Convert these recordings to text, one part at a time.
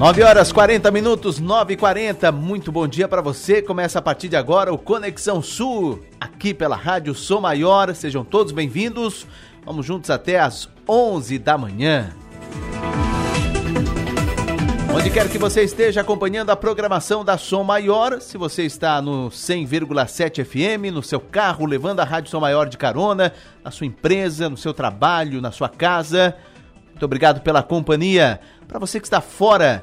9 horas 40 minutos, 9 e 40 Muito bom dia para você. Começa a partir de agora o Conexão Sul, aqui pela Rádio Sou Maior. Sejam todos bem-vindos. Vamos juntos até às 11 da manhã. Onde quer que você esteja acompanhando a programação da Som Maior, se você está no 100,7 FM, no seu carro, levando a Rádio Som Maior de carona, na sua empresa, no seu trabalho, na sua casa, muito obrigado pela companhia. Para você que está fora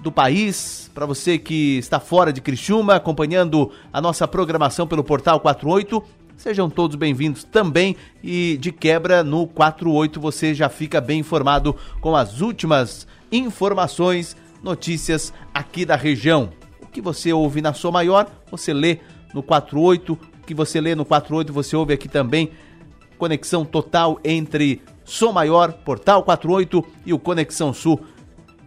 do país, para você que está fora de Criciúma, acompanhando a nossa programação pelo Portal 48, sejam todos bem-vindos também e de quebra no 48 você já fica bem informado com as últimas informações, notícias aqui da região. O que você ouve na sua maior, você lê no 48, o que você lê no 48 você ouve aqui também. Conexão total entre Som Maior, Portal 48 e o Conexão Sul.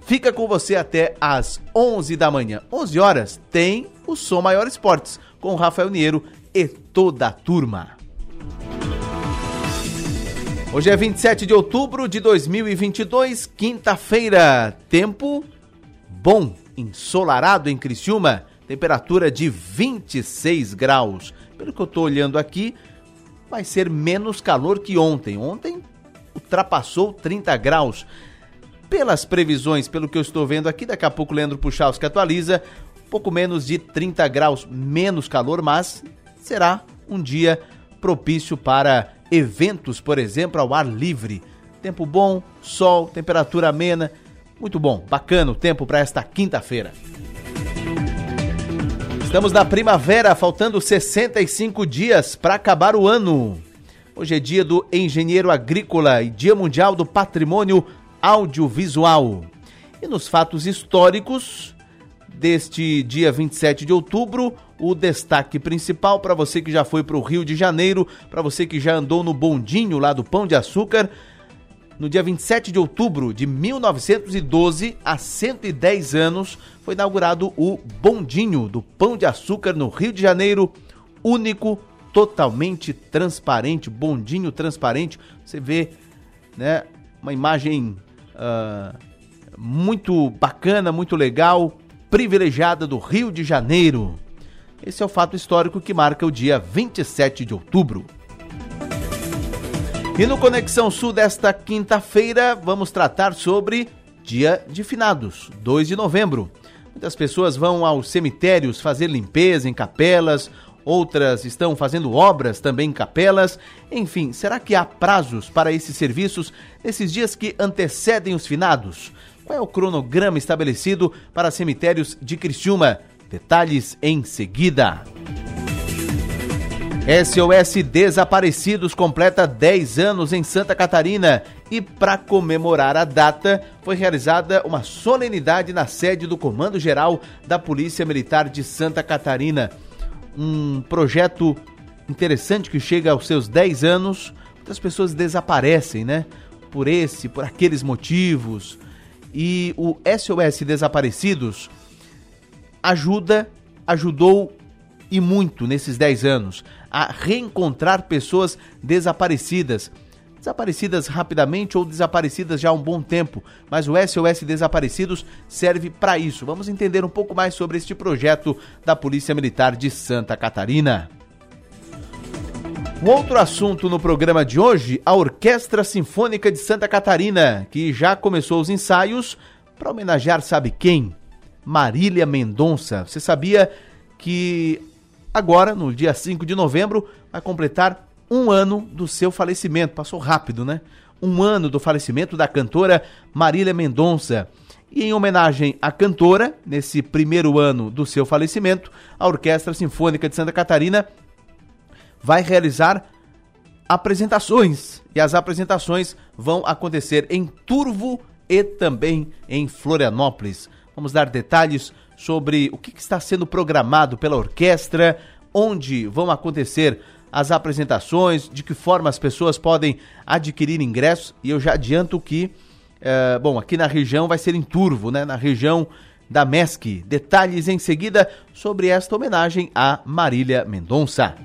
Fica com você até às 11 da manhã. 11 horas tem o Som Maior Esportes com Rafael Niero e toda a turma. Hoje é 27 de outubro de 2022, quinta-feira. Tempo bom, ensolarado em Criciúma, temperatura de 26 graus. Pelo que eu estou olhando aqui, vai ser menos calor que ontem. Ontem ultrapassou 30 graus. Pelas previsões, pelo que eu estou vendo aqui, daqui a pouco o Leandro Puchalski atualiza, pouco menos de 30 graus, menos calor, mas será um dia propício para eventos, por exemplo, ao ar livre. Tempo bom, sol, temperatura amena, muito bom, bacana o tempo para esta quinta-feira. Estamos na primavera, faltando 65 dias para acabar o ano. Hoje é dia do engenheiro agrícola e dia mundial do patrimônio audiovisual. E nos fatos históricos deste dia 27 de outubro, o destaque principal para você que já foi para o Rio de Janeiro, para você que já andou no bondinho lá do Pão de Açúcar, no dia 27 de outubro de 1912, há 110 anos, foi inaugurado o bondinho do Pão de Açúcar no Rio de Janeiro, único totalmente transparente, bondinho transparente. Você vê, né, uma imagem uh, muito bacana, muito legal, privilegiada do Rio de Janeiro. Esse é o fato histórico que marca o dia 27 de outubro. E no Conexão Sul desta quinta-feira, vamos tratar sobre Dia de Finados, 2 de novembro. Muitas pessoas vão aos cemitérios fazer limpeza em capelas outras estão fazendo obras também em capelas. Enfim, será que há prazos para esses serviços nesses dias que antecedem os finados? Qual é o cronograma estabelecido para cemitérios de Criciúma? Detalhes em seguida. SOS Desaparecidos completa 10 anos em Santa Catarina e, para comemorar a data, foi realizada uma solenidade na sede do Comando Geral da Polícia Militar de Santa Catarina um projeto interessante que chega aos seus 10 anos, muitas pessoas desaparecem, né? Por esse, por aqueles motivos. E o SOS Desaparecidos ajuda, ajudou e muito nesses 10 anos a reencontrar pessoas desaparecidas desaparecidas rapidamente ou desaparecidas já há um bom tempo, mas o SOS Desaparecidos serve para isso. Vamos entender um pouco mais sobre este projeto da Polícia Militar de Santa Catarina. Um outro assunto no programa de hoje, a Orquestra Sinfônica de Santa Catarina, que já começou os ensaios para homenagear sabe quem? Marília Mendonça. Você sabia que agora, no dia 5 de novembro, vai completar um ano do seu falecimento. Passou rápido, né? Um ano do falecimento da cantora Marília Mendonça. E em homenagem à cantora, nesse primeiro ano do seu falecimento, a Orquestra Sinfônica de Santa Catarina vai realizar apresentações. E as apresentações vão acontecer em Turvo e também em Florianópolis. Vamos dar detalhes sobre o que está sendo programado pela orquestra, onde vão acontecer as apresentações, de que forma as pessoas podem adquirir ingressos. E eu já adianto que, é, bom, aqui na região vai ser em Turvo, né? Na região da MESC. Detalhes em seguida sobre esta homenagem a Marília Mendonça.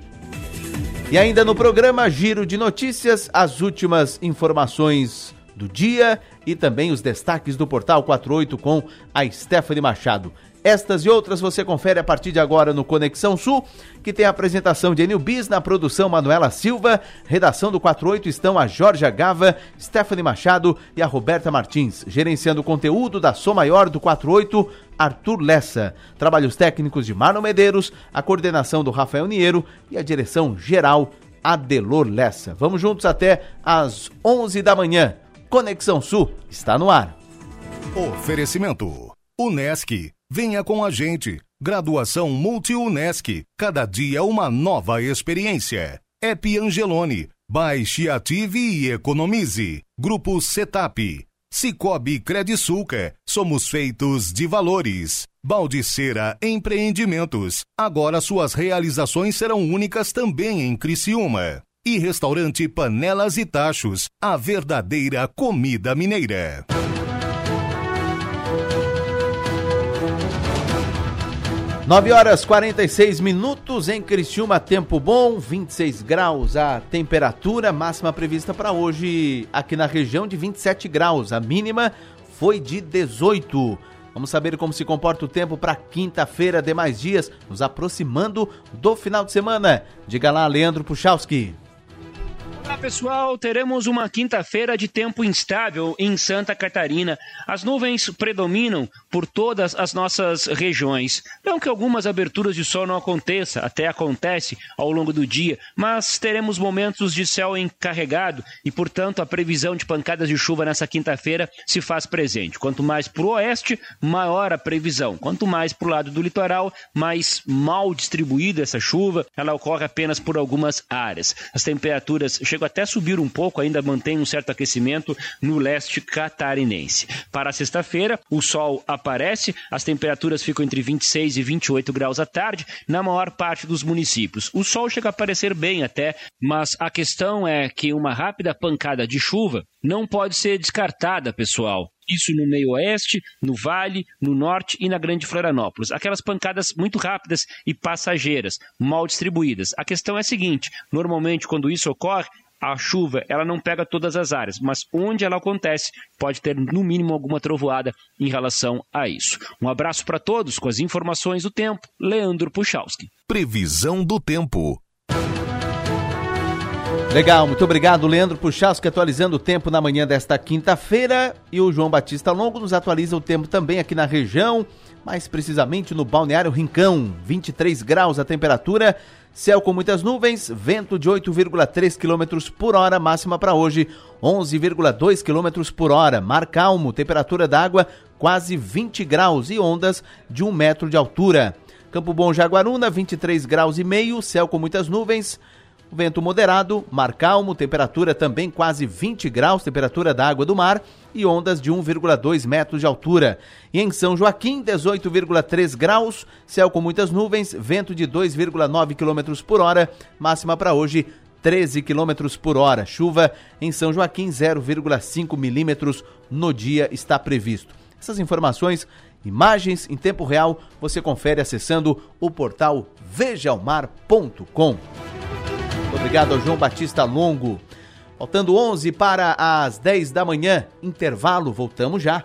E ainda no programa Giro de Notícias, as últimas informações do dia e também os destaques do Portal 48 com a Stephanie Machado. Estas e outras você confere a partir de agora no Conexão Sul, que tem a apresentação de Enil Bis na produção Manuela Silva, redação do 48 estão a Jorge Gava, Stephanie Machado e a Roberta Martins, gerenciando o conteúdo da Som Maior do 48, Arthur Lessa. Trabalhos técnicos de Marlon Medeiros, a coordenação do Rafael Niero e a direção geral Adelor Lessa. Vamos juntos até às 11 da manhã. Conexão Sul está no ar. Oferecimento Unesc Venha com a gente. Graduação Multi-UNESC. Cada dia uma nova experiência. App Angelone. Baixe, ative e economize. Grupo Setap. Cicobi Credisulca. Somos feitos de valores. Baldiceira Empreendimentos. Agora suas realizações serão únicas também em Criciúma. E restaurante Panelas e Tachos. A verdadeira comida mineira. 9 horas 46 minutos em Criciúma, tempo bom, 26 graus a temperatura, máxima prevista para hoje aqui na região de 27 graus, a mínima foi de 18. Vamos saber como se comporta o tempo para quinta-feira, demais dias, nos aproximando do final de semana. Diga lá, Leandro Puchalski. Olá pessoal, teremos uma quinta-feira de tempo instável em Santa Catarina. As nuvens predominam por todas as nossas regiões. Não que algumas aberturas de sol não aconteça, até acontece ao longo do dia, mas teremos momentos de céu encarregado e, portanto, a previsão de pancadas de chuva nessa quinta-feira se faz presente. Quanto mais para o oeste, maior a previsão. Quanto mais para o lado do litoral, mais mal distribuída essa chuva. Ela ocorre apenas por algumas áreas. As temperaturas chegam chega até a subir um pouco, ainda mantém um certo aquecimento no leste catarinense. Para sexta-feira, o sol aparece, as temperaturas ficam entre 26 e 28 graus à tarde na maior parte dos municípios. O sol chega a aparecer bem até, mas a questão é que uma rápida pancada de chuva não pode ser descartada, pessoal. Isso no meio oeste, no vale, no norte e na grande Florianópolis. Aquelas pancadas muito rápidas e passageiras, mal distribuídas. A questão é a seguinte: normalmente, quando isso ocorre, a chuva ela não pega todas as áreas, mas onde ela acontece pode ter no mínimo alguma trovoada em relação a isso. Um abraço para todos com as informações do tempo. Leandro Puchalski. Previsão do tempo. Legal, muito obrigado, Leandro Puchalski, atualizando o tempo na manhã desta quinta-feira. E o João Batista Longo nos atualiza o tempo também aqui na região, mais precisamente no Balneário Rincão. 23 graus a temperatura. Céu com muitas nuvens, vento de 8,3 km por hora, máxima para hoje 11,2 km por hora. Mar calmo, temperatura da água quase 20 graus e ondas de 1 metro de altura. Campo Bom Jaguaruna, 23 graus e meio, céu com muitas nuvens, Vento moderado, mar calmo, temperatura também quase 20 graus, temperatura da água do mar e ondas de 1,2 metros de altura. E em São Joaquim, 18,3 graus, céu com muitas nuvens, vento de 2,9 km por hora, máxima para hoje 13 km por hora. Chuva em São Joaquim, 0,5 milímetros no dia está previsto. Essas informações, imagens em tempo real, você confere acessando o portal vejaomar.com. Obrigado ao João Batista Longo. Faltando 11 para as 10 da manhã, intervalo, voltamos já.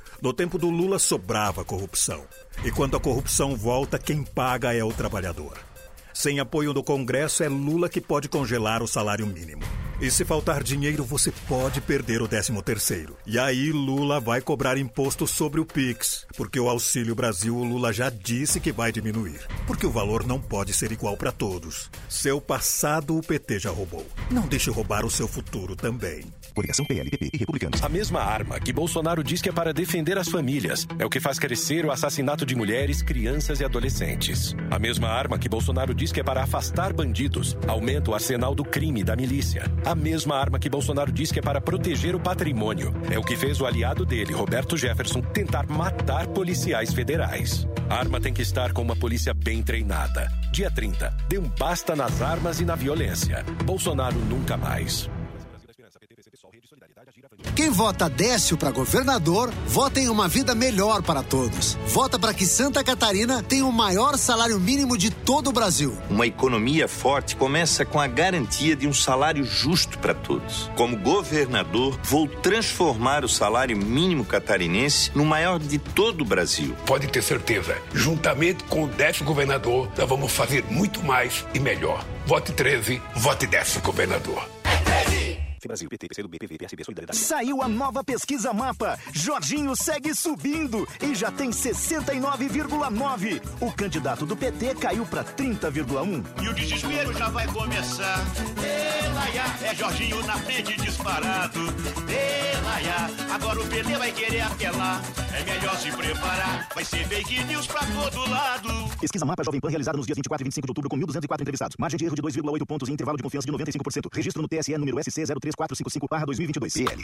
No tempo do Lula sobrava corrupção. E quando a corrupção volta, quem paga é o trabalhador. Sem apoio do Congresso, é Lula que pode congelar o salário mínimo. E se faltar dinheiro, você pode perder o 13 terceiro. E aí Lula vai cobrar imposto sobre o Pix, porque o Auxílio Brasil o Lula já disse que vai diminuir, porque o valor não pode ser igual para todos. Seu passado o PT já roubou. Não deixe roubar o seu futuro também. Coligação PLPP e Republicanos. A mesma arma que Bolsonaro diz que é para defender as famílias é o que faz crescer o assassinato de mulheres, crianças e adolescentes. A mesma arma que Bolsonaro diz que é para afastar bandidos aumenta o arsenal do crime da milícia. A mesma arma que Bolsonaro diz que é para proteger o patrimônio é o que fez o aliado dele, Roberto Jefferson, tentar matar policiais federais. A arma tem que estar com uma polícia bem treinada. Dia 30, dê um basta nas armas e na violência. Bolsonaro nunca mais. Quem vota Décio para governador, vota em uma vida melhor para todos. Vota para que Santa Catarina tenha o maior salário mínimo de todo o Brasil. Uma economia forte começa com a garantia de um salário justo para todos. Como governador, vou transformar o salário mínimo catarinense no maior de todo o Brasil. Pode ter certeza, juntamente com o Décio governador, nós vamos fazer muito mais e melhor. Vote 13, vote Décio governador. Brasil, PT, PCdoB, PV, PSB, Solidariedade. Saiu a nova pesquisa Mapa. Jorginho segue subindo e já tem 69,9. O candidato do PT caiu para 30,1. E o desespero já vai começar. Elaia, é Jorginho na frente disparado. Elaia, agora o PT vai querer apelar. É melhor se preparar. Vai ser fake news pra todo lado. Pesquisa Mapa Jovem Pan realizada nos dias 24 e 25 de outubro com 1.204 entrevistados. Margem de erro de 2,8 pontos e intervalo de confiança de 95%. Registro no TSE número SC 03455-2022. CL.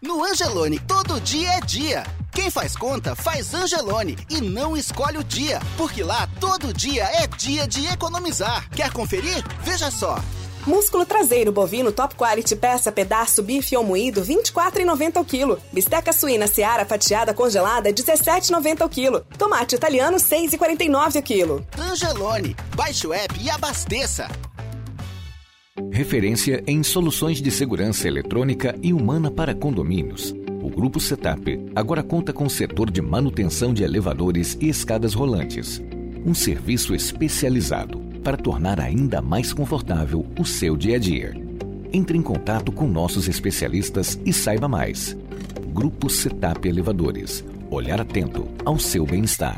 No Angelone, todo dia é dia. Quem faz conta, faz Angelone e não escolhe o dia, porque lá todo dia é dia de economizar. Quer conferir? Veja só. Músculo traseiro bovino top quality peça pedaço bife ou moído 24,90 o quilo. Bisteca suína seara fatiada congelada 17,90 o quilo. Tomate italiano 6,49 o quilo. Angelone, baixe o app e abasteça. Referência em soluções de segurança eletrônica e humana para condomínios. O Grupo Setup agora conta com o setor de manutenção de elevadores e escadas rolantes. Um serviço especializado para tornar ainda mais confortável o seu dia a dia. Entre em contato com nossos especialistas e saiba mais. Grupo Setup Elevadores. Olhar atento ao seu bem-estar.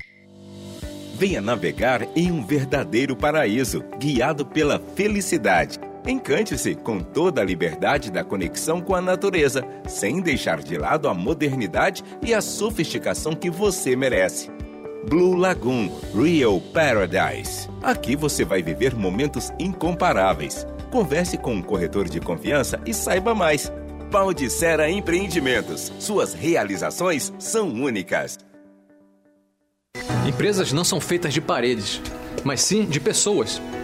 Venha navegar em um verdadeiro paraíso, guiado pela felicidade. Encante-se com toda a liberdade da conexão com a natureza, sem deixar de lado a modernidade e a sofisticação que você merece. Blue Lagoon Real Paradise. Aqui você vai viver momentos incomparáveis. Converse com um corretor de confiança e saiba mais. Baldicera Empreendimentos. Suas realizações são únicas. Empresas não são feitas de paredes, mas sim de pessoas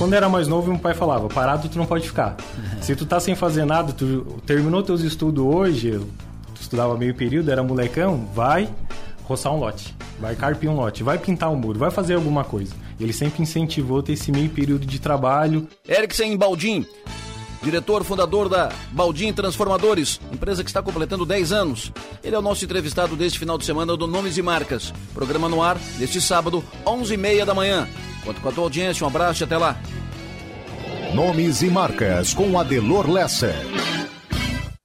Quando era mais novo, meu pai falava: parado tu não pode ficar. Se tu tá sem fazer nada, tu terminou teus estudos hoje, tu estudava meio período, era molecão, vai roçar um lote, vai carpir um lote, vai pintar um muro, vai fazer alguma coisa. Ele sempre incentivou ter esse meio período de trabalho. Eriksen Baldim, diretor fundador da Baldim Transformadores, empresa que está completando 10 anos. Ele é o nosso entrevistado deste final de semana do Nomes e Marcas. Programa no ar deste sábado, 11h30 da manhã. Conto com a tua audiência, um abraço e até lá. Nomes e marcas com Adelor Lessa.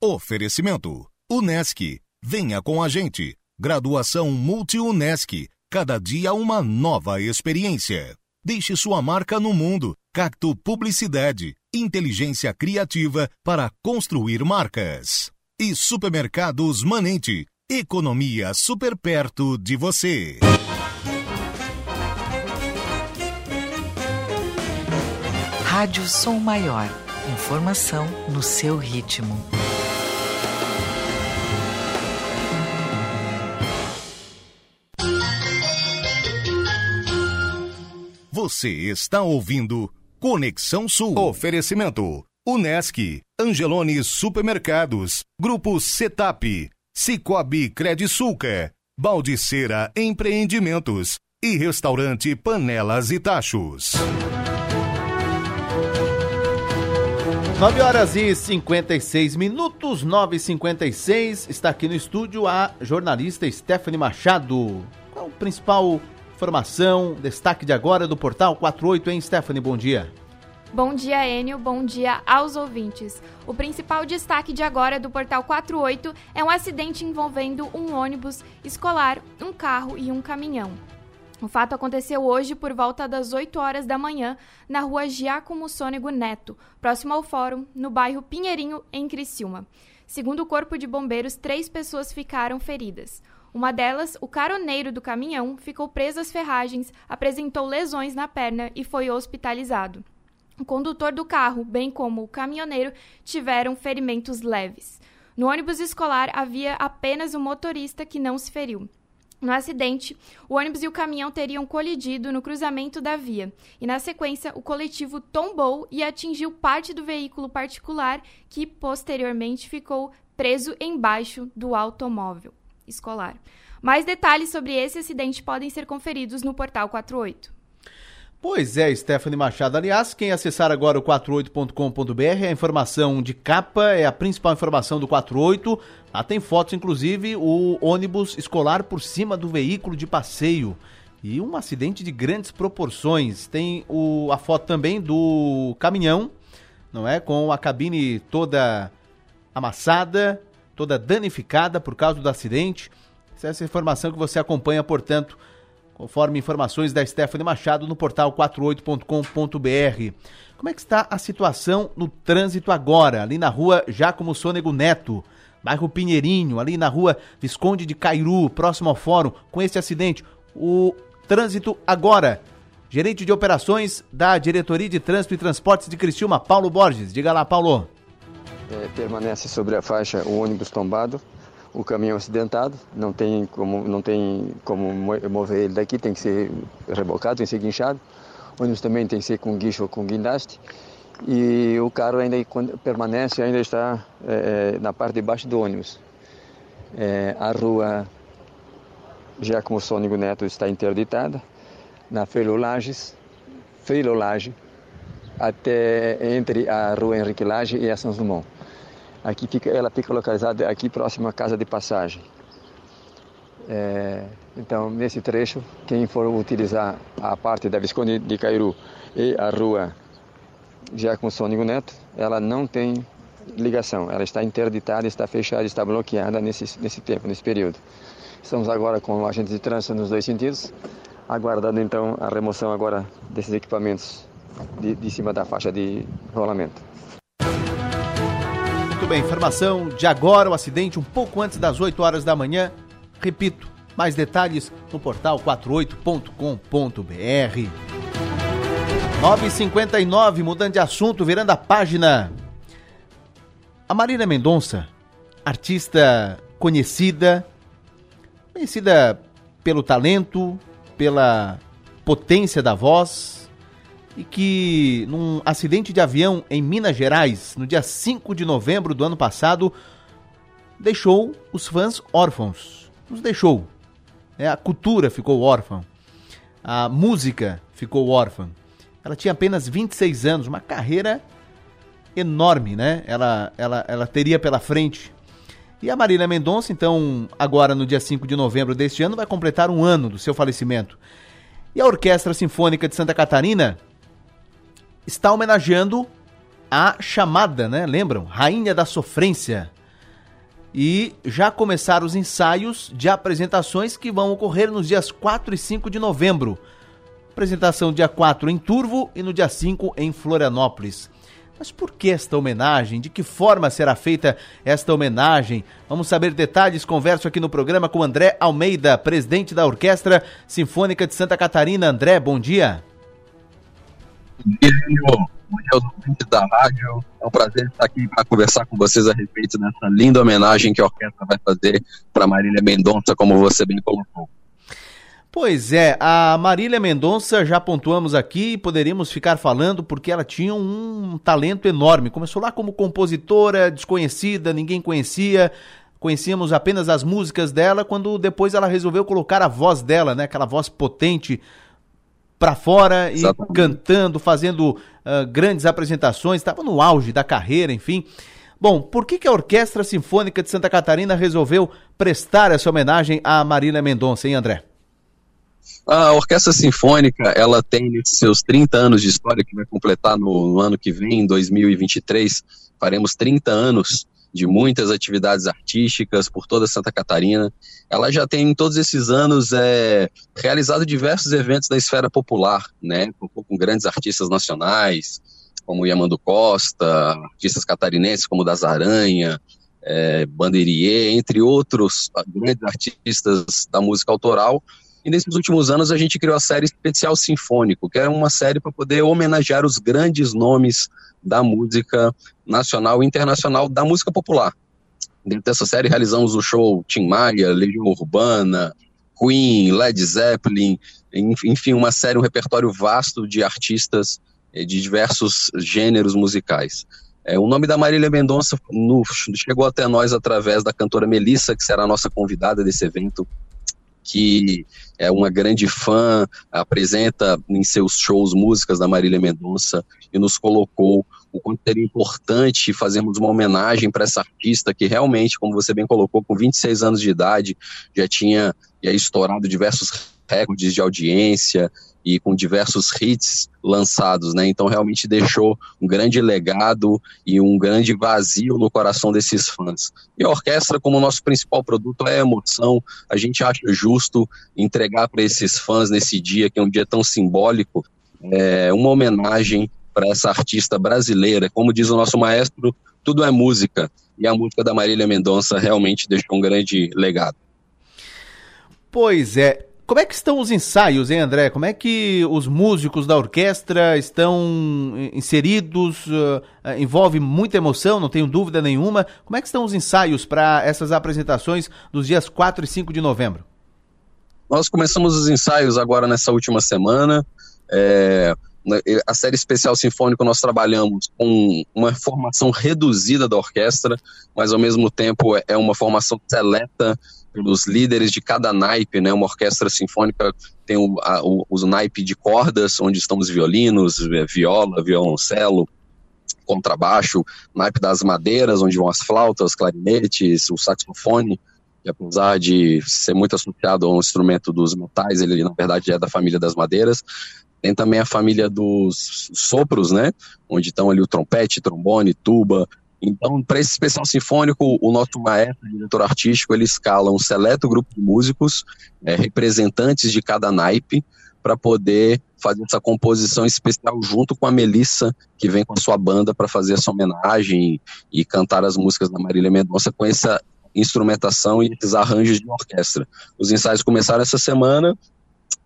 Oferecimento: Unesc. Venha com a gente. Graduação Multi-UNESC. Cada dia uma nova experiência. Deixe sua marca no mundo. Cacto Publicidade. Inteligência criativa para construir marcas. E Supermercados Manente. Economia super perto de você. Rádio Som Maior. Informação no seu ritmo. Você está ouvindo Conexão Sul. Oferecimento: Unesc, Angelone Supermercados, Grupo Setap, Cicobi Credisulca, Baldiceira Empreendimentos e Restaurante Panelas e Tachos. 9 horas e 56 minutos, 9 e 56 Está aqui no estúdio a jornalista Stephanie Machado. Qual a principal informação, destaque de agora do Portal 48, hein, Stephanie? Bom dia. Bom dia, Enio. Bom dia aos ouvintes. O principal destaque de agora do Portal 48 é um acidente envolvendo um ônibus escolar, um carro e um caminhão. O fato aconteceu hoje por volta das 8 horas da manhã na rua Giacomo Sônego Neto, próximo ao Fórum, no bairro Pinheirinho, em Criciúma. Segundo o Corpo de Bombeiros, três pessoas ficaram feridas. Uma delas, o caroneiro do caminhão, ficou preso às ferragens, apresentou lesões na perna e foi hospitalizado. O condutor do carro, bem como o caminhoneiro, tiveram ferimentos leves. No ônibus escolar havia apenas o motorista que não se feriu. No acidente, o ônibus e o caminhão teriam colidido no cruzamento da via, e na sequência o coletivo tombou e atingiu parte do veículo particular, que posteriormente ficou preso embaixo do automóvel escolar. Mais detalhes sobre esse acidente podem ser conferidos no portal 48. Pois é, Stephanie Machado. Aliás, quem acessar agora o 48.com.br, a informação de capa é a principal informação do 48. Lá tem fotos, inclusive, o ônibus escolar por cima do veículo de passeio. E um acidente de grandes proporções. Tem o, a foto também do caminhão, não é? Com a cabine toda amassada, toda danificada por causa do acidente. Essa é informação que você acompanha, portanto, conforme informações da Stephanie Machado no portal 48.com.br. Como é que está a situação no trânsito agora, ali na rua Jacomo Sônego Neto, bairro Pinheirinho, ali na rua Visconde de Cairu, próximo ao fórum, com esse acidente? O trânsito agora. Gerente de operações da Diretoria de Trânsito e Transportes de Criciúma, Paulo Borges. Diga lá, Paulo. É, permanece sobre a faixa o ônibus tombado, o caminhão acidentado, não tem como, não tem como mover ele daqui, tem que ser rebocado, tem que ser guinchado. O ônibus também tem que ser com guincho ou com guindaste. E o carro ainda permanece, ainda está é, na parte de baixo do ônibus. É, a rua Giacomo Sônico Neto está interditada. Na Freilo Lages, até entre a rua Henrique Lage e a São Dumont. Aqui fica, ela fica localizada aqui próximo à casa de passagem. É, então, nesse trecho, quem for utilizar a parte da Visconde de Cairu e a rua com Sônico Neto, ela não tem ligação, ela está interditada, está fechada, está bloqueada nesse, nesse tempo, nesse período. Estamos agora com agentes de trânsito nos dois sentidos, aguardando então a remoção agora desses equipamentos de, de cima da faixa de rolamento. Muito bem, informação de agora, o acidente um pouco antes das 8 horas da manhã. Repito, mais detalhes no portal 48.com.br. 9h59, mudando de assunto, virando a página. A Marina Mendonça, artista conhecida, conhecida pelo talento, pela potência da voz, e que num acidente de avião em Minas Gerais, no dia 5 de novembro do ano passado, deixou os fãs órfãos. Nos deixou. É, a cultura ficou órfã. A música ficou órfã. Ela tinha apenas 26 anos, uma carreira enorme, né? Ela, ela, ela teria pela frente. E a Marília Mendonça, então, agora no dia 5 de novembro deste ano, vai completar um ano do seu falecimento. E a Orquestra Sinfônica de Santa Catarina está homenageando a chamada, né? Lembram? Rainha da Sofrência. e já começaram os ensaios de apresentações que vão ocorrer nos dias 4 e 5 de novembro. Apresentação dia 4 em Turvo e no dia 5 em Florianópolis. Mas por que esta homenagem? De que forma será feita esta homenagem? Vamos saber detalhes. Converso aqui no programa com André Almeida, presidente da Orquestra Sinfônica de Santa Catarina. André, bom dia. Dia, Bom dia aos da rádio. É um prazer estar aqui para conversar com vocês a respeito dessa linda homenagem que a orquestra vai fazer para Marília Mendonça, como você bem colocou. Pois é, a Marília Mendonça já pontuamos aqui, poderíamos ficar falando porque ela tinha um talento enorme. Começou lá como compositora desconhecida, ninguém conhecia, conhecíamos apenas as músicas dela, quando depois ela resolveu colocar a voz dela, né, aquela voz potente para fora e Exatamente. cantando, fazendo uh, grandes apresentações, estava no auge da carreira, enfim. Bom, por que, que a Orquestra Sinfônica de Santa Catarina resolveu prestar essa homenagem a Marília Mendonça, hein, André? A Orquestra Sinfônica, ela tem seus 30 anos de história, que vai completar no, no ano que vem, em 2023, faremos 30 anos de muitas atividades artísticas por toda Santa Catarina. Ela já tem, em todos esses anos, é, realizado diversos eventos da esfera popular, né, com, com grandes artistas nacionais, como Yamando Costa, artistas catarinenses como Das Aranha, é, Banderier, entre outros grandes artistas da música autoral, e nesses últimos anos a gente criou a série Especial Sinfônico, que é uma série para poder homenagear os grandes nomes da música nacional e internacional da música popular. Dentro dessa série realizamos o show Tim Maia, Legião Urbana, Queen, Led Zeppelin, enfim, uma série, um repertório vasto de artistas de diversos gêneros musicais. É, o nome da Marília Mendonça no, chegou até nós através da cantora Melissa, que será a nossa convidada desse evento que é uma grande fã, apresenta em seus shows músicas da Marília Mendonça e nos colocou o quanto seria importante fazermos uma homenagem para essa artista que realmente, como você bem colocou, com 26 anos de idade já tinha já estourado diversos recordes de audiência, e com diversos hits lançados, né? Então realmente deixou um grande legado e um grande vazio no coração desses fãs. E a orquestra, como nosso principal produto é emoção, a gente acha justo entregar para esses fãs nesse dia, que é um dia tão simbólico, é, uma homenagem para essa artista brasileira. Como diz o nosso maestro, tudo é música. E a música da Marília Mendonça realmente deixou um grande legado. Pois é, como é que estão os ensaios, hein, André? Como é que os músicos da orquestra estão inseridos? Uh, envolve muita emoção, não tenho dúvida nenhuma. Como é que estão os ensaios para essas apresentações dos dias 4 e 5 de novembro? Nós começamos os ensaios agora nessa última semana. É, a série especial sinfônico nós trabalhamos com uma formação reduzida da orquestra, mas ao mesmo tempo é uma formação seleta pelos líderes de cada naipe, né? Uma orquestra sinfônica tem o, a, o, os naipe de cordas, onde estão os violinos, viola, violoncelo, contrabaixo, naipe das madeiras, onde vão as flautas, clarinetes, o saxofone, que apesar de ser muito associado ao instrumento dos metais, ele na verdade é da família das madeiras. Tem também a família dos sopros, né? Onde estão ali o trompete, trombone, tuba, então, para esse especial sinfônico, o nosso maestro, diretor artístico, ele escala um seleto grupo de músicos, é, representantes de cada naipe, para poder fazer essa composição especial junto com a Melissa, que vem com a sua banda para fazer essa homenagem e, e cantar as músicas da Marília Mendonça com essa instrumentação e esses arranjos de orquestra. Os ensaios começaram essa semana,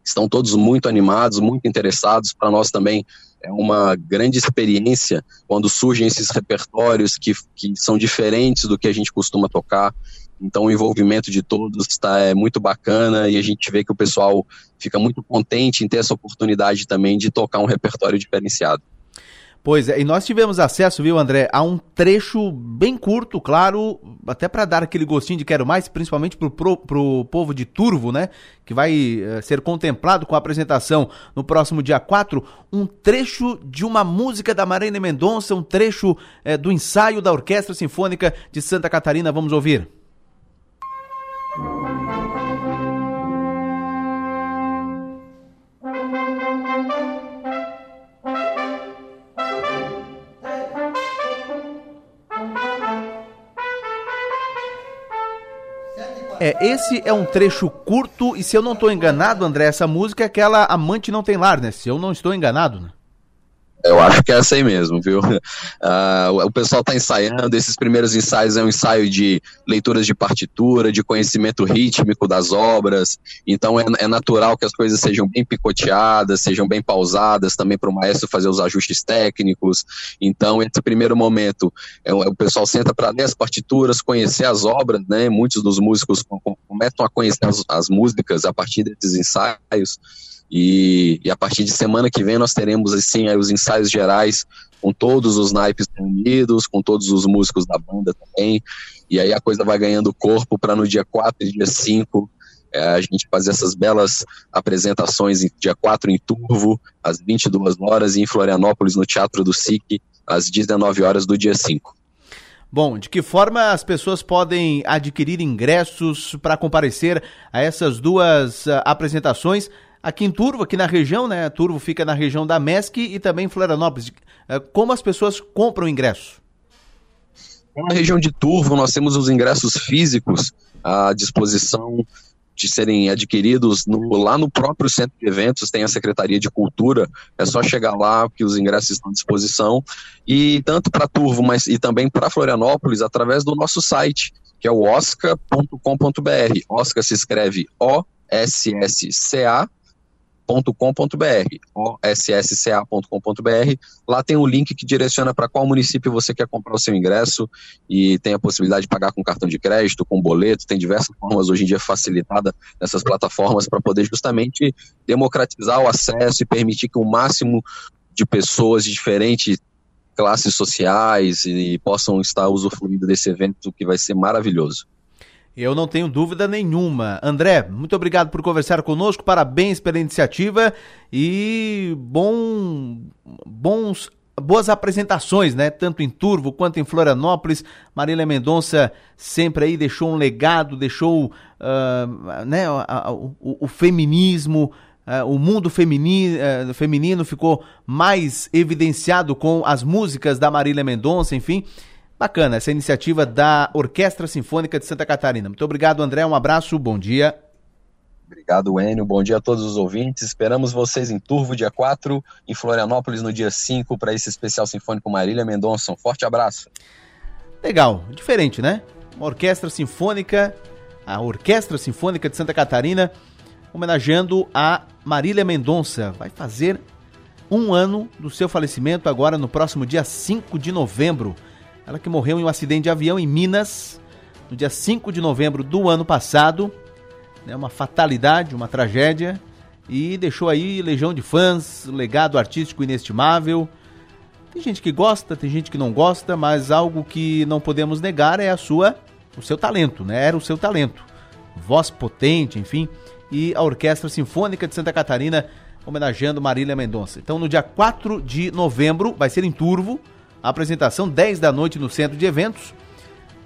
estão todos muito animados, muito interessados. Para nós também é uma grande experiência quando surgem esses repertórios que, que são diferentes do que a gente costuma tocar. Então o envolvimento de todos está é muito bacana e a gente vê que o pessoal fica muito contente em ter essa oportunidade também de tocar um repertório diferenciado. Pois é, e nós tivemos acesso, viu, André, a um trecho bem curto, claro, até para dar aquele gostinho de quero mais, principalmente pro, pro, pro povo de Turvo, né, que vai uh, ser contemplado com a apresentação no próximo dia 4, um trecho de uma música da Marina Mendonça, um trecho uh, do ensaio da Orquestra Sinfônica de Santa Catarina, vamos ouvir. É, esse é um trecho curto e se eu não estou enganado, André, essa música é aquela Amante Não Tem Lar, né? Se eu não estou enganado, né? Eu acho que é essa aí mesmo, viu? Uh, o pessoal está ensaiando, esses primeiros ensaios é um ensaio de leituras de partitura, de conhecimento rítmico das obras, então é, é natural que as coisas sejam bem picoteadas, sejam bem pausadas, também para o maestro fazer os ajustes técnicos. Então, esse primeiro momento, é, o pessoal senta para ler as partituras, conhecer as obras, né? Muitos dos músicos começam a conhecer as, as músicas a partir desses ensaios. E, e, a partir de semana que vem nós teremos assim os ensaios gerais com todos os naipes reunidos, com todos os músicos da banda também. E aí a coisa vai ganhando corpo para no dia 4 e dia 5 é, a gente fazer essas belas apresentações em dia 4 em Turvo, às 22 horas, e em Florianópolis, no Teatro do SIC, às 19 horas do dia 5. Bom, de que forma as pessoas podem adquirir ingressos para comparecer a essas duas uh, apresentações? Aqui em Turvo, aqui na região, né? Turvo fica na região da MESC e também Florianópolis. É, como as pessoas compram ingresso? Na região de Turvo, nós temos os ingressos físicos à disposição de serem adquiridos no, lá no próprio centro de eventos, tem a Secretaria de Cultura, é só chegar lá que os ingressos estão à disposição. E tanto para Turvo, mas e também para Florianópolis, através do nosso site, que é o osca.com.br. Oscar se escreve O-S-S-C-A ossca.com.br, ossca.com.br. Lá tem um link que direciona para qual município você quer comprar o seu ingresso e tem a possibilidade de pagar com cartão de crédito, com boleto, tem diversas formas hoje em dia facilitada nessas plataformas para poder justamente democratizar o acesso e permitir que o máximo de pessoas de diferentes classes sociais e possam estar usufruindo desse evento que vai ser maravilhoso. Eu não tenho dúvida nenhuma. André, muito obrigado por conversar conosco, parabéns pela iniciativa e bom, bons, boas apresentações, né? Tanto em Turvo quanto em Florianópolis. Marília Mendonça sempre aí deixou um legado, deixou uh, né, o, o, o feminismo, Uh, o mundo feminino, uh, feminino ficou mais evidenciado com as músicas da Marília Mendonça, enfim. Bacana essa iniciativa da Orquestra Sinfônica de Santa Catarina. Muito obrigado, André. Um abraço, bom dia. Obrigado, Enio. Bom dia a todos os ouvintes. Esperamos vocês em Turvo, dia 4, em Florianópolis, no dia 5, para esse especial sinfônico Marília Mendonça. Um forte abraço. Legal, diferente, né? Uma orquestra sinfônica, a Orquestra Sinfônica de Santa Catarina, homenageando a Marília Mendonça. Vai fazer um ano do seu falecimento agora no próximo dia 5 de novembro. Ela que morreu em um acidente de avião em Minas, no dia 5 de novembro do ano passado. Né, uma fatalidade, uma tragédia. E deixou aí legião de fãs, legado artístico inestimável. Tem gente que gosta, tem gente que não gosta, mas algo que não podemos negar é a sua, o seu talento, né? Era o seu talento. Voz potente, enfim. E a Orquestra Sinfônica de Santa Catarina homenageando Marília Mendonça. Então, no dia 4 de novembro, vai ser em Turvo, apresentação 10 da noite no centro de eventos.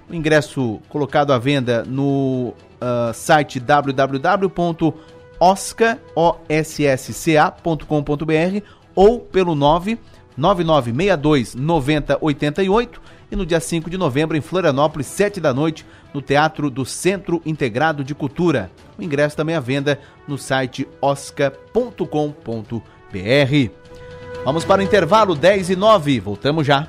O ingresso colocado à venda no uh, site www.osca.com.br ou pelo 99962 9088 e no dia 5 de novembro em Florianópolis, 7 da noite, no Teatro do Centro Integrado de Cultura. O ingresso também à venda no site osca.com.br. Vamos para o intervalo 10 e 9. Voltamos já.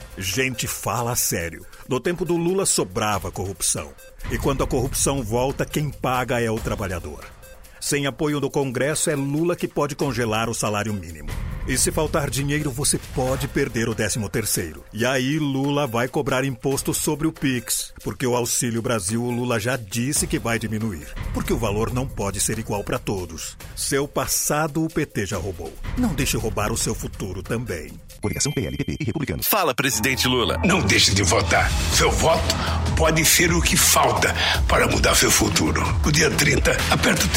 Gente fala sério. No tempo do Lula sobrava corrupção. E quando a corrupção volta, quem paga é o trabalhador. Sem apoio do Congresso, é Lula que pode congelar o salário mínimo. E se faltar dinheiro, você pode perder o 13 terceiro. E aí Lula vai cobrar imposto sobre o Pix, porque o Auxílio Brasil o Lula já disse que vai diminuir, porque o valor não pode ser igual para todos. Seu passado o PT já roubou. Não deixe roubar o seu futuro também. Coligação PL, e Republicanos. Fala, presidente Lula. Não deixe de votar. Seu voto pode ser o que falta para mudar seu futuro. No dia 30, aperta o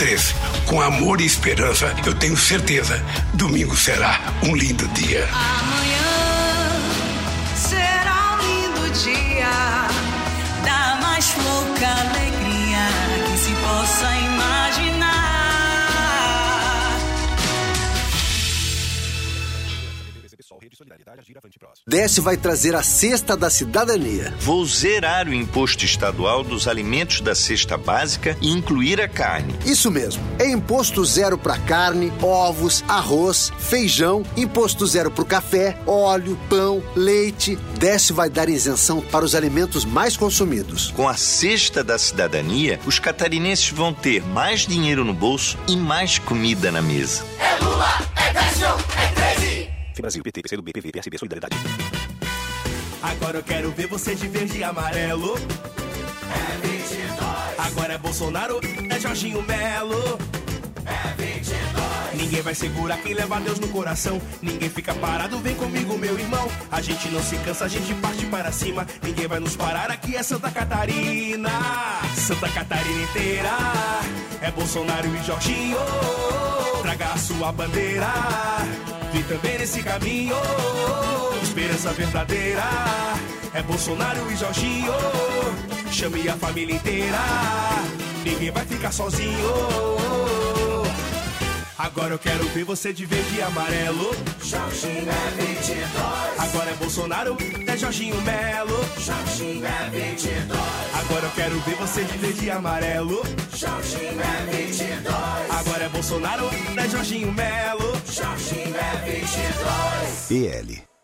com amor e esperança. Eu tenho certeza, domingo será um lindo dia. Amanhã será um lindo dia da mais louca alegria que se possa imaginar. Desce vai trazer a cesta da cidadania. Vou zerar o imposto estadual dos alimentos da cesta básica e incluir a carne. Isso mesmo. É imposto zero para carne, ovos, arroz, feijão, imposto zero para o café, óleo, pão, leite. Desce vai dar isenção para os alimentos mais consumidos. Com a cesta da cidadania, os catarinenses vão ter mais dinheiro no bolso e mais comida na mesa. É Lula, é Décio, é 13. Brasil, PT, PCdoB, PV, PSB, Solidariedade. Agora eu quero ver você de verde e amarelo. É 22. Agora é Bolsonaro, é Jorginho Melo. É 22. Ninguém vai segurar quem leva Deus no coração. Ninguém fica parado, vem comigo, meu irmão. A gente não se cansa, a gente parte para cima. Ninguém vai nos parar, aqui é Santa Catarina. Santa Catarina inteira. É Bolsonaro e Jorginho. Traga a sua bandeira. Vi também nesse caminho. Esperança verdadeira. É Bolsonaro e Jorginho. Chame a família inteira. Ninguém vai ficar sozinho. Agora eu quero ver você de verde e amarelo. Jorginho é 22. Agora é Bolsonaro, é Jorginho Melo. Jorginho é 22. Agora eu quero ver você de verde e amarelo. Jorginho é 22. Agora é Bolsonaro, é Jorginho Melo. Jorginho é 22. PL.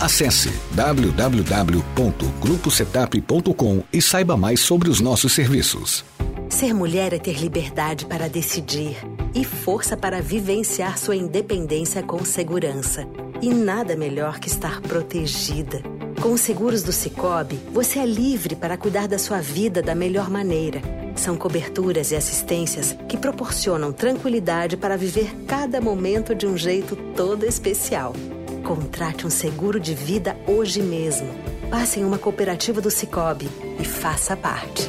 Acesse www.gruposetap.com e saiba mais sobre os nossos serviços. Ser mulher é ter liberdade para decidir e força para vivenciar sua independência com segurança. E nada melhor que estar protegida. Com os seguros do Cicobi, você é livre para cuidar da sua vida da melhor maneira. São coberturas e assistências que proporcionam tranquilidade para viver cada momento de um jeito todo especial. Contrate um seguro de vida hoje mesmo. Passe em uma cooperativa do Cicobi e faça parte.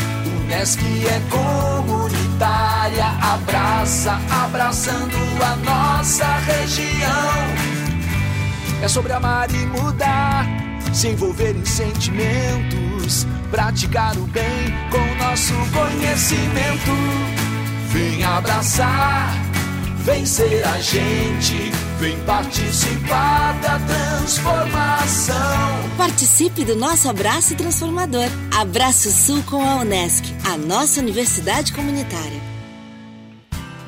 Unesc é comunitária, abraça, abraçando a nossa região. É sobre amar e mudar, se envolver em sentimentos, praticar o bem com nosso conhecimento. Vem abraçar, vem ser a gente, vem participar da transformação. Participe do nosso abraço transformador. Abraço Sul com a Unesc, a nossa universidade comunitária.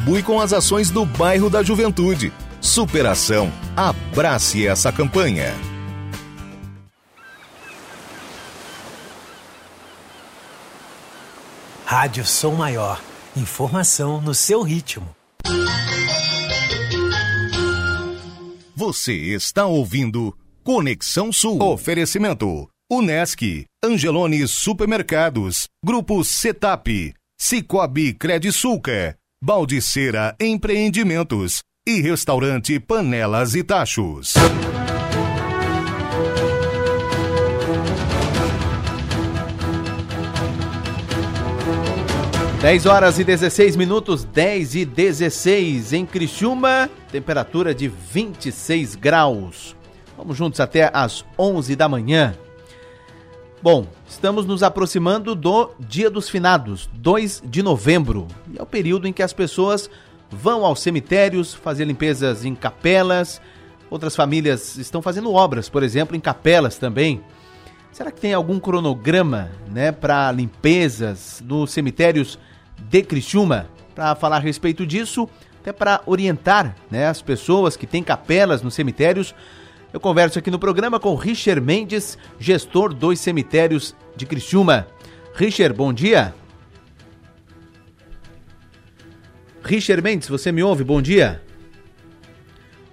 contribui com as ações do bairro da Juventude. Superação. Abrace essa campanha. Rádio Som Maior. Informação no seu ritmo. Você está ouvindo Conexão Sul. Oferecimento. Unesc, Angelone Supermercados, Grupo Setap, Cicobi Credisulca, Baldiceira Empreendimentos e Restaurante Panelas e Tachos. 10 horas e 16 minutos, 10 e 16 em Criciúma, temperatura de 26 graus. Vamos juntos até às 11 da manhã. Bom, estamos nos aproximando do Dia dos Finados, 2 de novembro. E é o período em que as pessoas vão aos cemitérios fazer limpezas em capelas. Outras famílias estão fazendo obras, por exemplo, em capelas também. Será que tem algum cronograma, né, para limpezas nos cemitérios de Criciúma? Para falar a respeito disso, até para orientar, né, as pessoas que têm capelas nos cemitérios, eu converso aqui no programa com Richard Mendes, gestor dos cemitérios de Criciúma. Richard, bom dia. Richard Mendes, você me ouve? Bom dia.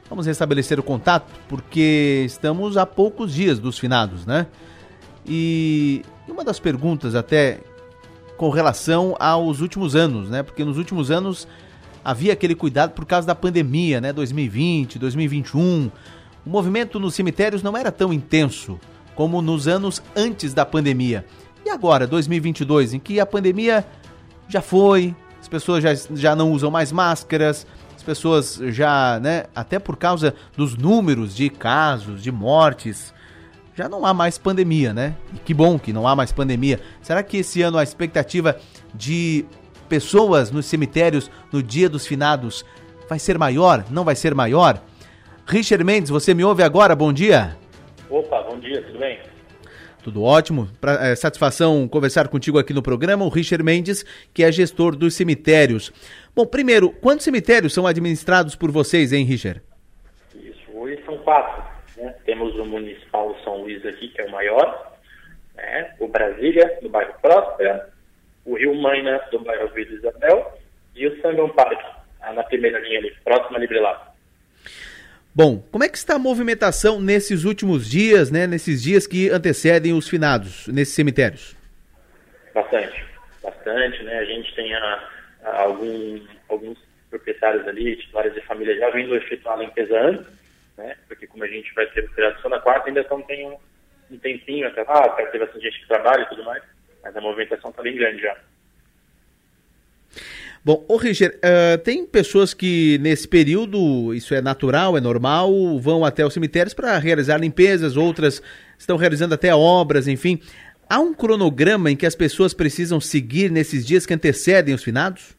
Vamos restabelecer o contato porque estamos a poucos dias dos finados, né? E uma das perguntas até com relação aos últimos anos, né? Porque nos últimos anos havia aquele cuidado por causa da pandemia, né? 2020, 2021 o movimento nos cemitérios não era tão intenso como nos anos antes da pandemia. E agora, 2022, em que a pandemia já foi, as pessoas já, já não usam mais máscaras, as pessoas já, né, até por causa dos números de casos, de mortes, já não há mais pandemia, né? E que bom que não há mais pandemia. Será que esse ano a expectativa de pessoas nos cemitérios no dia dos finados vai ser maior? Não vai ser maior? Richard Mendes, você me ouve agora? Bom dia. Opa, bom dia, tudo bem? Tudo ótimo. Pra, é, satisfação conversar contigo aqui no programa, o Richard Mendes, que é gestor dos cemitérios. Bom, primeiro, quantos cemitérios são administrados por vocês, hein, Richard? Isso, hoje são quatro. Né? Temos o Municipal São Luís aqui, que é o maior, né? o Brasília, do bairro Próspera, o Rio Maina, do bairro Vila Isabel, e o Sangão Parque, na primeira linha ali, próximo a Librelado. Bom, como é que está a movimentação nesses últimos dias, né? Nesses dias que antecedem os finados, nesses cemitérios? Bastante, bastante, né? A gente tem a, a algum, alguns proprietários ali, titulares de família já vindo efetuar a limpeza antes, né? Porque como a gente vai ter o só na quarta, ainda então tem um, um tempinho até lá, para ter bastante gente que trabalha e tudo mais, mas a movimentação está bem grande já. Bom, ô Richard, uh, tem pessoas que nesse período, isso é natural, é normal, vão até os cemitérios para realizar limpezas, outras estão realizando até obras, enfim. Há um cronograma em que as pessoas precisam seguir nesses dias que antecedem os finados?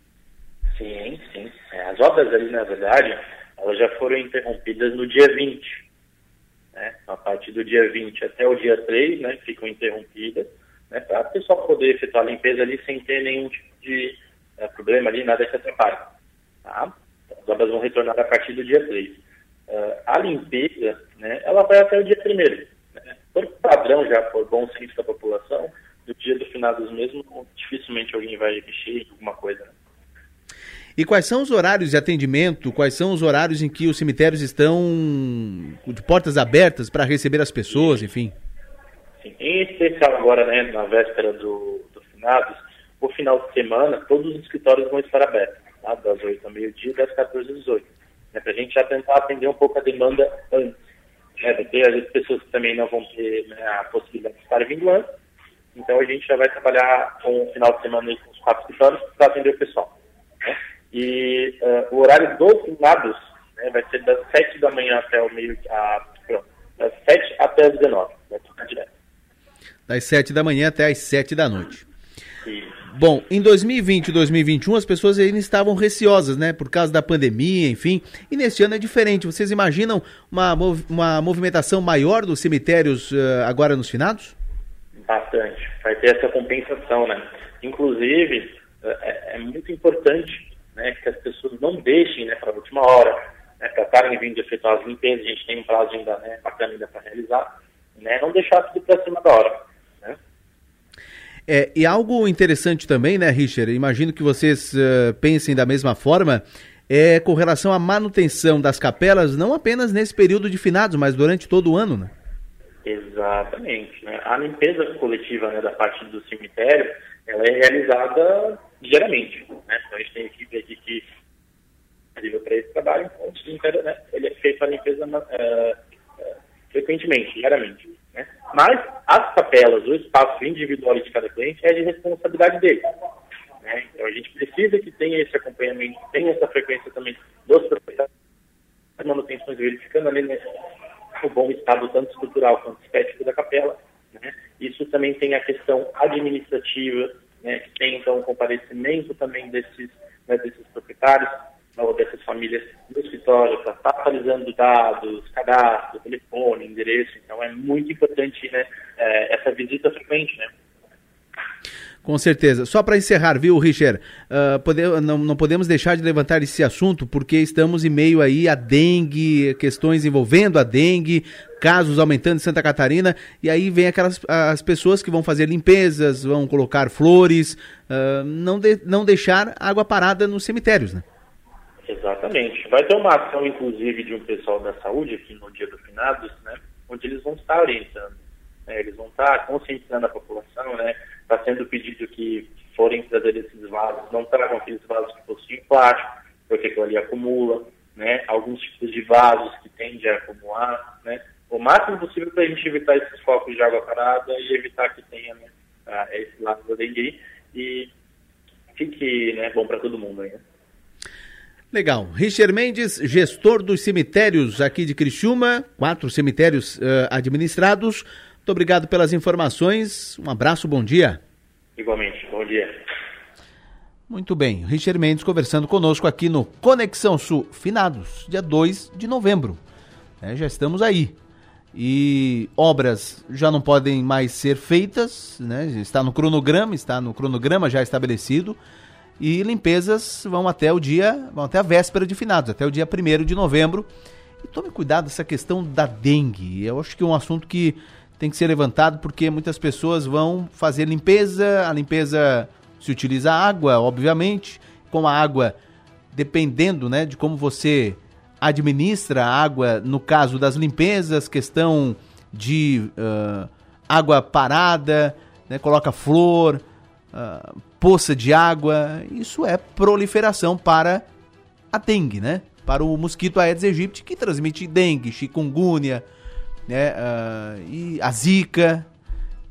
Sim, sim. É, as obras ali, na verdade, elas já foram interrompidas no dia 20. Né? A partir do dia 20 até o dia 3, né, ficam interrompidas, né, para o pessoal poder efetuar a limpeza ali sem ter nenhum tipo de é, problema ali, nada se atrapalha. Tá? As obras vão retornar a partir do dia 3. Uh, é, a limpeza, né, ela vai até o dia 1 né? Por padrão já, por bom senso da população, no dia do finados mesmo, dificilmente alguém vai mexer em alguma coisa. Né? E quais são os horários de atendimento? Quais são os horários em que os cemitérios estão de portas abertas para receber as pessoas, enfim? Sim, em especial agora, né, na véspera do, do finados, o final de semana, todos os escritórios vão estar abertos, tá? das 8 ao meio-dia e das 14 às 18. Né? Para a gente já tentar atender um pouco a demanda antes. Né? Porque às pessoas que também não vão ter né, a possibilidade de estar vindo antes. Então a gente já vai trabalhar com o final de semana com os quatro escritórios para atender o pessoal. Né? E uh, o horário dos finados né, vai ser das 7 da manhã até o meio, a, pronto, das 7 até as 19, vai ficar direto. Das 7 da manhã até as 7 da noite. Bom, em 2020 e 2021 as pessoas ainda estavam receosas, né? Por causa da pandemia, enfim. E neste ano é diferente. Vocês imaginam uma, uma movimentação maior dos cemitérios uh, agora nos finados? Bastante. Vai ter essa compensação, né? Inclusive, é, é muito importante né, que as pessoas não deixem né, para a última hora, né, para estarem vindo efetuar as limpezas. A gente tem um prazo ainda né, bacana ainda para realizar. Né, não deixar tudo para cima da hora. É, e algo interessante também, né, Richard? Imagino que vocês uh, pensem da mesma forma, é com relação à manutenção das capelas, não apenas nesse período de finados, mas durante todo o ano, né? Exatamente. Né? A limpeza coletiva né, da parte do cemitério, ela é realizada diariamente. Né? Então a gente tem equipe aqui que vive para esse trabalho, então o cemitério, né, ele é feito a limpeza uh, frequentemente, diariamente. Mas as capelas, o espaço individual de cada cliente é de responsabilidade dele. Né? Então a gente precisa que tenha esse acompanhamento, tenha essa frequência também dos proprietários, manutenções verificando ali né, o bom estado tanto estrutural quanto estético da capela. Né? Isso também tem a questão administrativa, né, que tem então o comparecimento também desses, né, desses proprietários, ou dessas famílias no escritório para estar atualizando dados, cadastro, telefone, endereço. Então é muito importante né, é, essa visita frequente, né? Com certeza. Só para encerrar, viu, Richard? Uh, pode, não, não, podemos deixar de levantar esse assunto porque estamos em meio aí a dengue, questões envolvendo a dengue, casos aumentando em Santa Catarina, e aí vem aquelas as pessoas que vão fazer limpezas, vão colocar flores, uh, não, de, não deixar água parada nos cemitérios, né? Exatamente. Vai ter uma ação, inclusive, de um pessoal da saúde aqui no dia do finados, né, onde eles vão estar orientando. Né, eles vão estar conscientizando a população, né? Está sendo pedido que forem trazer esses vasos, não tragam aqueles vasos que possuem plástico, porque aquilo ali acumula, né? Alguns tipos de vasos que tendem a acumular, né? O máximo possível para a gente evitar esses focos de água parada e evitar que tenha né, esse lado da dengue e fique né, bom para todo mundo aí, né? Legal. Richard Mendes, gestor dos cemitérios aqui de Criciúma, quatro cemitérios uh, administrados. Muito obrigado pelas informações. Um abraço, bom dia. Igualmente, bom dia. Muito bem. Richard Mendes conversando conosco aqui no Conexão Sul, finados, dia 2 de novembro. É, já estamos aí. E obras já não podem mais ser feitas, né? Está no cronograma, está no cronograma já estabelecido e limpezas vão até o dia, vão até a véspera de finados, até o dia 1 de novembro. E tome cuidado essa questão da dengue. Eu acho que é um assunto que tem que ser levantado porque muitas pessoas vão fazer limpeza, a limpeza se utiliza água, obviamente, com a água dependendo, né, de como você administra a água, no caso das limpezas, questão de uh, água parada, né, coloca flor, uh, poça de água, isso é proliferação para a dengue, né? Para o mosquito Aedes aegypti, que transmite dengue, chikungunya, né? Uh, e a zika.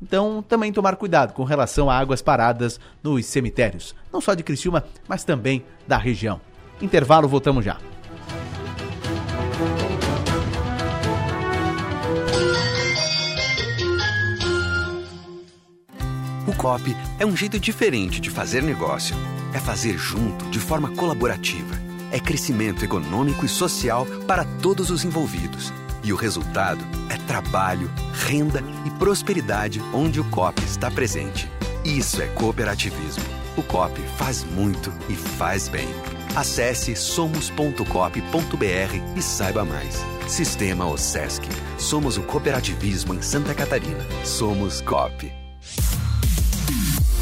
Então, também tomar cuidado com relação a águas paradas nos cemitérios, não só de Criciúma, mas também da região. Intervalo, voltamos já. O COP é um jeito diferente de fazer negócio. É fazer junto, de forma colaborativa. É crescimento econômico e social para todos os envolvidos. E o resultado é trabalho, renda e prosperidade onde o COP está presente. Isso é cooperativismo. O COP faz muito e faz bem. Acesse somos.cop.br e saiba mais. Sistema OSESC. Somos o cooperativismo em Santa Catarina. Somos COP.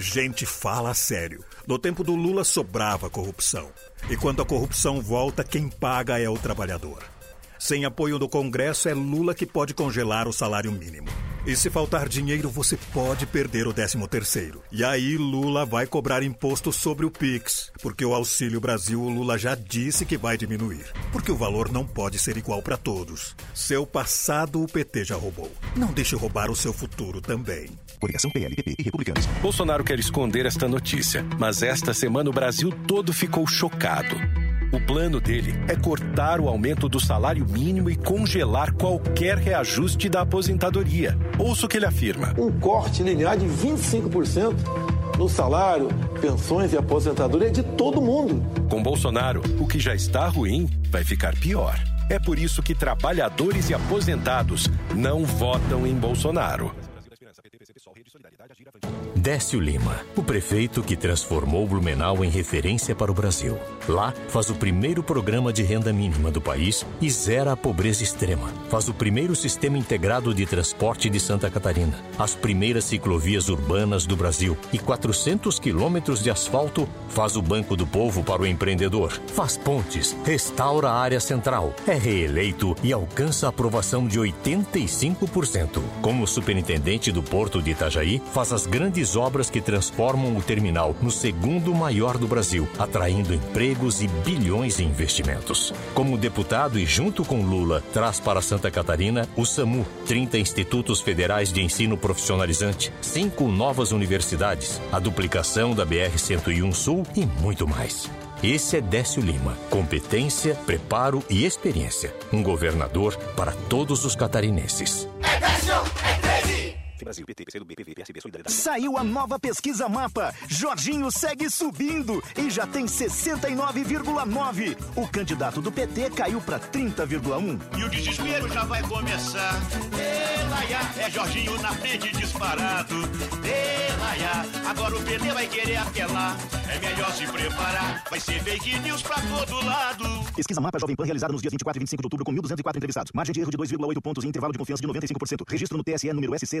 Gente fala sério. No tempo do Lula sobrava corrupção. E quando a corrupção volta, quem paga é o trabalhador. Sem apoio do Congresso, é Lula que pode congelar o salário mínimo. E se faltar dinheiro, você pode perder o 13 terceiro. E aí Lula vai cobrar imposto sobre o Pix, porque o Auxílio Brasil o Lula já disse que vai diminuir, porque o valor não pode ser igual para todos. Seu passado o PT já roubou. Não deixe roubar o seu futuro também. Coligação PLPP e Republicanos. Bolsonaro quer esconder esta notícia, mas esta semana o Brasil todo ficou chocado. O plano dele é cortar o aumento do salário mínimo e congelar qualquer reajuste da aposentadoria. Ouça o que ele afirma. Um corte linear de 25% no salário, pensões e aposentadoria de todo mundo. Com Bolsonaro, o que já está ruim vai ficar pior. É por isso que trabalhadores e aposentados não votam em Bolsonaro. Décio Lima, o prefeito que transformou Blumenau em referência para o Brasil. Lá, faz o primeiro programa de renda mínima do país e zera a pobreza extrema. Faz o primeiro sistema integrado de transporte de Santa Catarina, as primeiras ciclovias urbanas do Brasil e 400 quilômetros de asfalto. Faz o Banco do Povo para o empreendedor. Faz pontes, restaura a área central. É reeleito e alcança a aprovação de 85%. Como superintendente do Porto de Itajaí, faz as grandes obras que transformam o terminal no segundo maior do Brasil, atraindo empregos e bilhões em investimentos. Como deputado e junto com Lula, traz para Santa Catarina o SAMU, 30 institutos federais de ensino profissionalizante, cinco novas universidades, a duplicação da BR-101 Sul e muito mais. Esse é Décio Lima. Competência, preparo e experiência. Um governador para todos os catarinenses. É Décio, é 13! Brasil, PT, PCdoB, PV, PSB, Solidariedade. Saiu a nova pesquisa Mapa. Jorginho segue subindo e já tem 69,9. O candidato do PT caiu para 30,1. E o desespero já vai começar. Elaia, é Jorginho na frente disparado. Elaia, agora o PT vai querer apelar. É melhor se preparar. Vai ser fake news pra todo lado. Pesquisa Mapa Jovem Pan realizada nos dias 24 e 25 de outubro com 1.204 entrevistados. Margem de erro de 2,8 pontos e intervalo de confiança de 95%. Registro no TSE número SC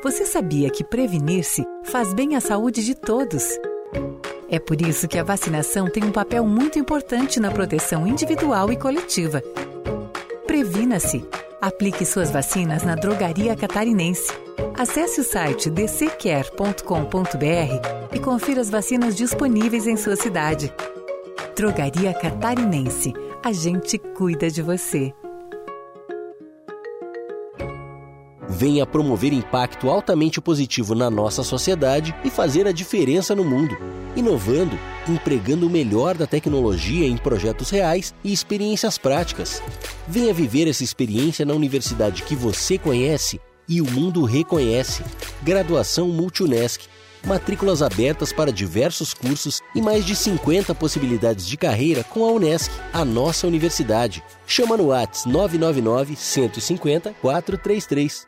Você sabia que prevenir-se faz bem à saúde de todos? É por isso que a vacinação tem um papel muito importante na proteção individual e coletiva. Previna-se. Aplique suas vacinas na Drogaria Catarinense. Acesse o site dccare.com.br e confira as vacinas disponíveis em sua cidade. Drogaria Catarinense. A gente cuida de você. Venha promover impacto altamente positivo na nossa sociedade e fazer a diferença no mundo, inovando, empregando o melhor da tecnologia em projetos reais e experiências práticas. Venha viver essa experiência na universidade que você conhece e o mundo reconhece. Graduação Multunesc. Matrículas abertas para diversos cursos e mais de 50 possibilidades de carreira com a Unesc, a nossa universidade. Chama no Whats 999 150 433.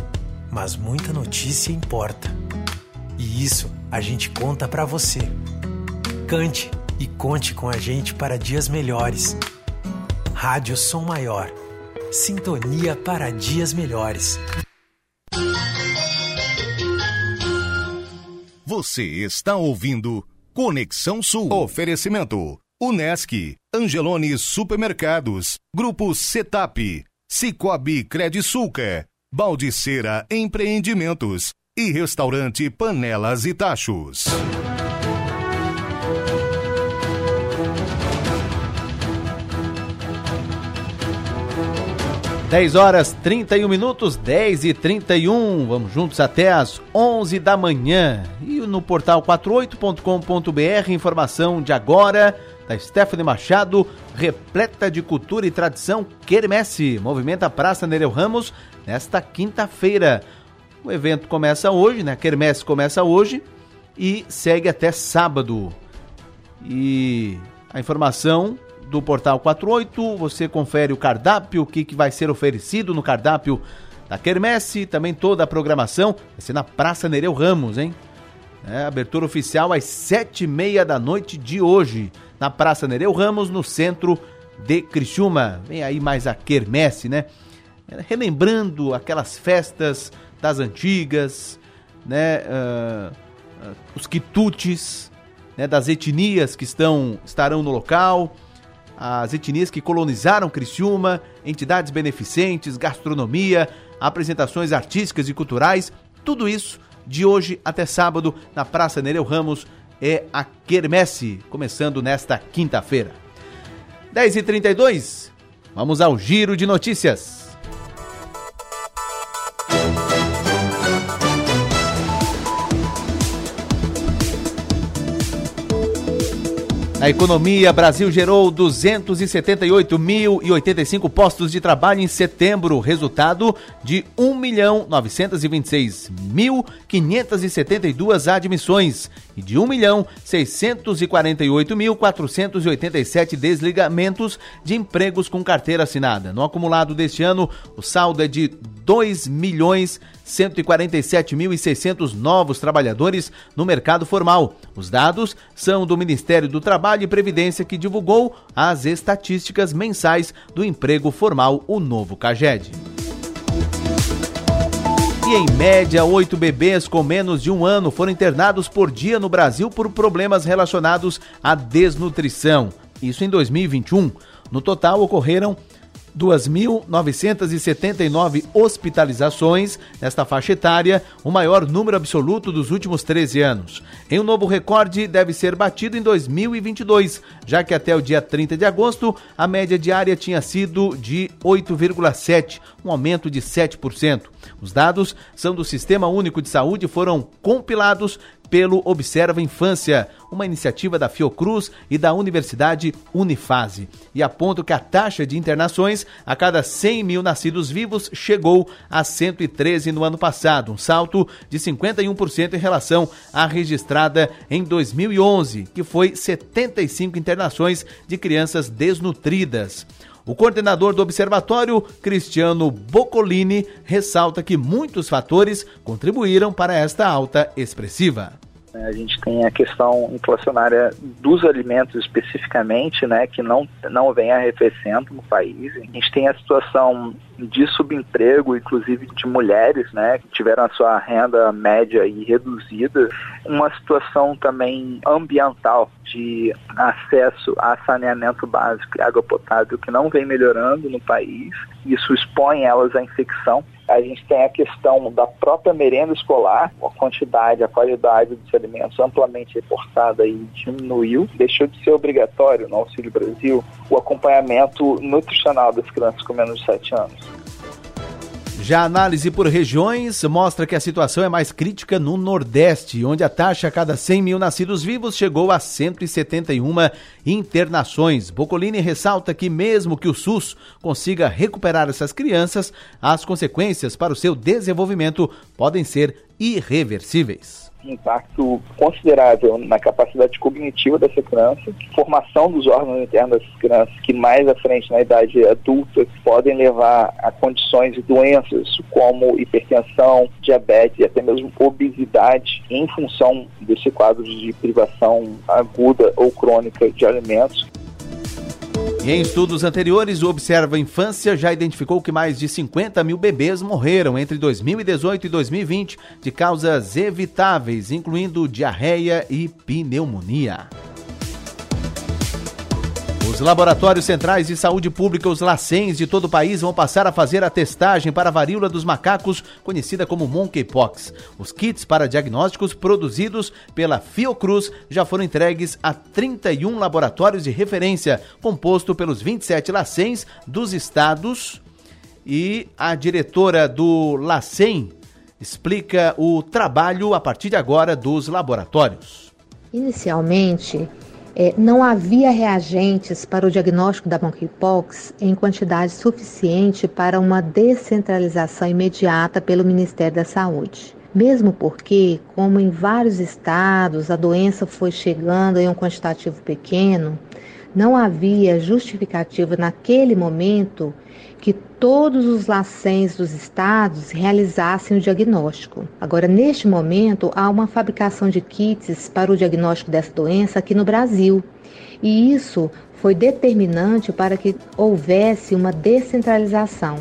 mas muita notícia importa. E isso a gente conta para você. Cante e conte com a gente para dias melhores. Rádio Som Maior. Sintonia para dias melhores. Você está ouvindo Conexão Sul. Oferecimento: Unesc, Angelone Supermercados, Grupo Setap, Cicobi Credisulca, Baldiceira Empreendimentos e Restaurante Panelas e Tachos. 10 horas 31 minutos, 10 e 31. Vamos juntos até as 11 da manhã. E no portal 48.com.br, informação de agora da Stephanie Machado, repleta de cultura e tradição, Quermesse, movimenta a Praça Nereu Ramos nesta quinta-feira. O evento começa hoje, né? Quermesse começa hoje e segue até sábado. E a informação do Portal 48. Você confere o cardápio, o que, que vai ser oferecido no cardápio da Quermesse, também toda a programação. Vai ser na Praça Nereu Ramos, hein? É, abertura oficial às sete e meia da noite de hoje, na Praça Nereu Ramos, no centro de Criciúma. Vem aí mais a Quermesse, né? Relembrando aquelas festas das antigas, né? Uh, os quitutes, né? das etnias que estão, estarão no local as etnias que colonizaram Criciúma, entidades beneficentes, gastronomia, apresentações artísticas e culturais, tudo isso de hoje até sábado na Praça Nereu Ramos é a Quermesse, começando nesta quinta-feira. 10h32, vamos ao giro de notícias. Na economia, Brasil gerou 278.085 postos de trabalho em setembro, resultado de 1.926.572 admissões e de 1.648.487 desligamentos de empregos com carteira assinada. No acumulado deste ano, o saldo é de 2 milhões 147.600 novos trabalhadores no mercado formal. Os dados são do Ministério do Trabalho e Previdência que divulgou as estatísticas mensais do emprego formal, o novo CAGED. E em média, oito bebês com menos de um ano foram internados por dia no Brasil por problemas relacionados à desnutrição. Isso em 2021. No total, ocorreram 2.979 hospitalizações nesta faixa etária, o maior número absoluto dos últimos 13 anos. Em um novo recorde deve ser batido em 2022, já que até o dia 30 de agosto a média diária tinha sido de 8,7, um aumento de 7%. Os dados são do Sistema Único de Saúde e foram compilados pelo Observa Infância, uma iniciativa da Fiocruz e da Universidade Unifase. E aponta que a taxa de internações a cada 100 mil nascidos vivos chegou a 113 no ano passado, um salto de 51% em relação à registrada em 2011, que foi 75 internações de crianças desnutridas. O coordenador do observatório, Cristiano Boccolini, ressalta que muitos fatores contribuíram para esta alta expressiva. Né, a gente tem a questão inflacionária dos alimentos especificamente, né, que não, não vem arrefecendo no país. A gente tem a situação de subemprego, inclusive de mulheres, né, que tiveram a sua renda média e reduzida. Uma situação também ambiental de acesso a saneamento básico e água potável que não vem melhorando no país. Isso expõe elas à infecção. A gente tem a questão da própria merenda escolar, a quantidade, a qualidade dos alimentos amplamente reportada e diminuiu, deixou de ser obrigatório no Auxílio Brasil o acompanhamento nutricional das crianças com menos de 7 anos. Já a análise por regiões mostra que a situação é mais crítica no Nordeste, onde a taxa a cada 100 mil nascidos vivos chegou a 171 internações. Bocolini ressalta que, mesmo que o SUS consiga recuperar essas crianças, as consequências para o seu desenvolvimento podem ser irreversíveis impacto considerável na capacidade cognitiva dessa criança, formação dos órgãos internos dessas crianças, que mais à frente, na idade adulta, podem levar a condições de doenças como hipertensão, diabetes e até mesmo obesidade, em função desse quadro de privação aguda ou crônica de alimentos. E em estudos anteriores, o Observa Infância já identificou que mais de 50 mil bebês morreram entre 2018 e 2020 de causas evitáveis, incluindo diarreia e pneumonia. Os laboratórios centrais de saúde pública, os LACENs de todo o país, vão passar a fazer a testagem para a varíola dos macacos, conhecida como monkeypox. Os kits para diagnósticos produzidos pela Fiocruz já foram entregues a 31 laboratórios de referência, composto pelos 27 LACENs dos estados. E a diretora do LACEN explica o trabalho a partir de agora dos laboratórios. Inicialmente, é, não havia reagentes para o diagnóstico da monkeypox em quantidade suficiente para uma descentralização imediata pelo Ministério da Saúde. Mesmo porque, como em vários estados a doença foi chegando em um quantitativo pequeno, não havia justificativa naquele momento que todos os LACENs dos estados realizassem o diagnóstico. Agora, neste momento, há uma fabricação de kits para o diagnóstico dessa doença aqui no Brasil. E isso foi determinante para que houvesse uma descentralização.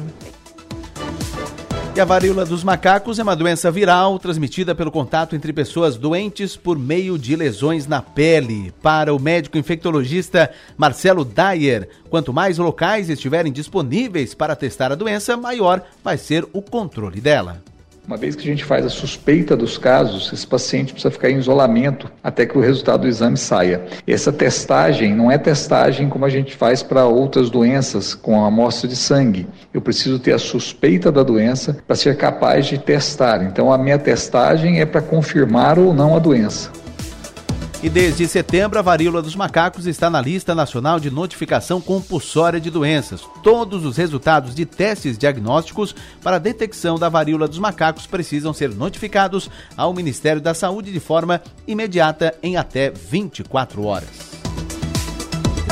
E a varíola dos macacos é uma doença viral transmitida pelo contato entre pessoas doentes por meio de lesões na pele. Para o médico infectologista Marcelo Dyer, quanto mais locais estiverem disponíveis para testar a doença, maior vai ser o controle dela. Uma vez que a gente faz a suspeita dos casos, esse paciente precisa ficar em isolamento até que o resultado do exame saia. Essa testagem não é testagem como a gente faz para outras doenças com a amostra de sangue. Eu preciso ter a suspeita da doença para ser capaz de testar. Então a minha testagem é para confirmar ou não a doença. E desde setembro, a varíola dos macacos está na lista nacional de notificação compulsória de doenças. Todos os resultados de testes diagnósticos para detecção da varíola dos macacos precisam ser notificados ao Ministério da Saúde de forma imediata em até 24 horas.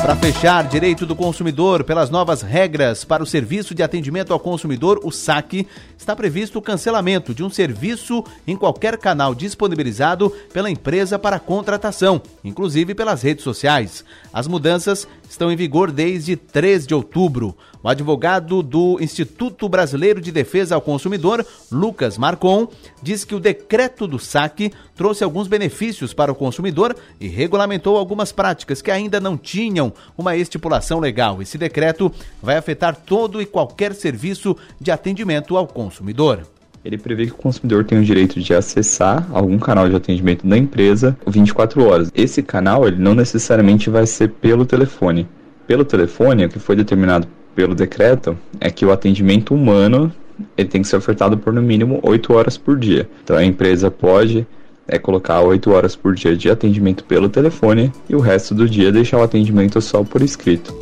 Para fechar, direito do consumidor, pelas novas regras para o serviço de atendimento ao consumidor, o SAC, está previsto o cancelamento de um serviço em qualquer canal disponibilizado pela empresa para contratação, inclusive pelas redes sociais. As mudanças estão em vigor desde 3 de outubro. O advogado do Instituto Brasileiro de Defesa ao Consumidor, Lucas Marcon, diz que o decreto do saque trouxe alguns benefícios para o consumidor e regulamentou algumas práticas que ainda não tinham uma estipulação legal. Esse decreto vai afetar todo e qualquer serviço de atendimento ao consumidor. Ele prevê que o consumidor tem o direito de acessar algum canal de atendimento da empresa 24 horas. Esse canal ele não necessariamente vai ser pelo telefone. Pelo telefone, o que foi determinado pelo decreto é que o atendimento humano ele tem que ser ofertado por no mínimo 8 horas por dia. Então a empresa pode é colocar 8 horas por dia de atendimento pelo telefone e o resto do dia deixar o atendimento só por escrito.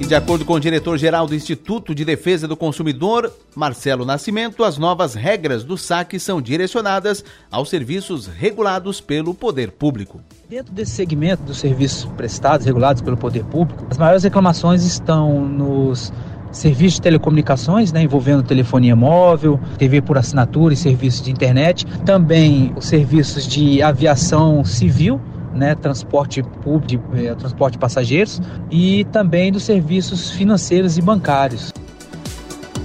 E de acordo com o diretor-geral do Instituto de Defesa do Consumidor, Marcelo Nascimento, as novas regras do saque são direcionadas aos serviços regulados pelo poder público. Dentro desse segmento dos serviços prestados, regulados pelo poder público, as maiores reclamações estão nos serviços de telecomunicações, né, envolvendo telefonia móvel, TV por assinatura e serviços de internet, também os serviços de aviação civil, né, transporte público, eh, transporte de passageiros e também dos serviços financeiros e bancários.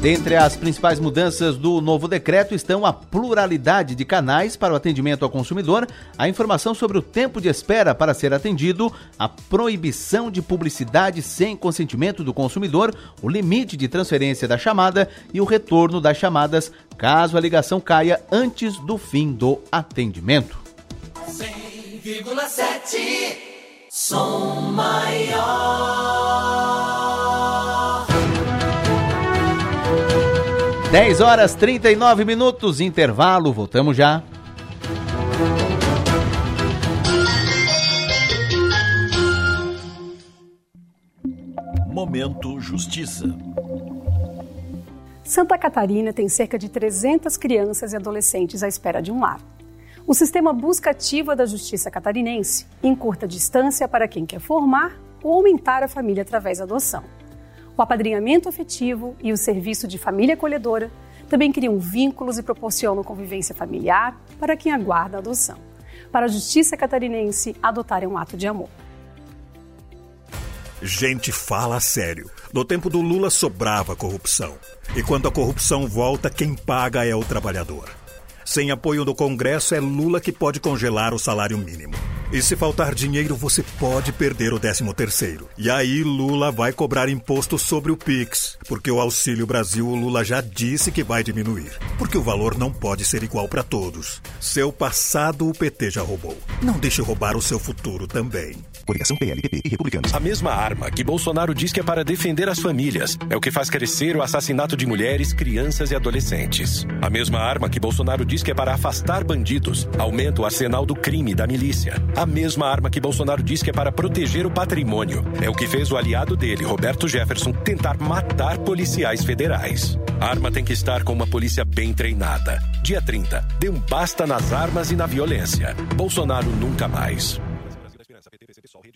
Dentre as principais mudanças do novo decreto estão a pluralidade de canais para o atendimento ao consumidor, a informação sobre o tempo de espera para ser atendido, a proibição de publicidade sem consentimento do consumidor, o limite de transferência da chamada e o retorno das chamadas caso a ligação caia antes do fim do atendimento. 100,7 Som Maior 10 horas 39 minutos, intervalo, voltamos já. Momento Justiça. Santa Catarina tem cerca de 300 crianças e adolescentes à espera de um lar. O sistema busca ativa da Justiça Catarinense encurta a distância para quem quer formar ou aumentar a família através da adoção. O apadrinhamento afetivo e o serviço de família acolhedora também criam vínculos e proporcionam convivência familiar para quem aguarda a adoção. Para a Justiça Catarinense, adotar é um ato de amor. Gente, fala sério. No tempo do Lula sobrava corrupção. E quando a corrupção volta, quem paga é o trabalhador. Sem apoio do Congresso, é Lula que pode congelar o salário mínimo. E se faltar dinheiro, você pode perder o 13 terceiro. E aí Lula vai cobrar imposto sobre o Pix, porque o Auxílio Brasil o Lula já disse que vai diminuir, porque o valor não pode ser igual para todos. Seu passado o PT já roubou. Não deixe roubar o seu futuro também. Coligação PLPP e Republicanos. A mesma arma que Bolsonaro diz que é para defender as famílias é o que faz crescer o assassinato de mulheres, crianças e adolescentes. A mesma arma que Bolsonaro diz que é para afastar bandidos aumenta o arsenal do crime da milícia. A mesma arma que Bolsonaro diz que é para proteger o patrimônio é o que fez o aliado dele, Roberto Jefferson, tentar matar policiais federais. A arma tem que estar com uma polícia bem treinada. Dia 30, dê um basta nas armas e na violência. Bolsonaro nunca mais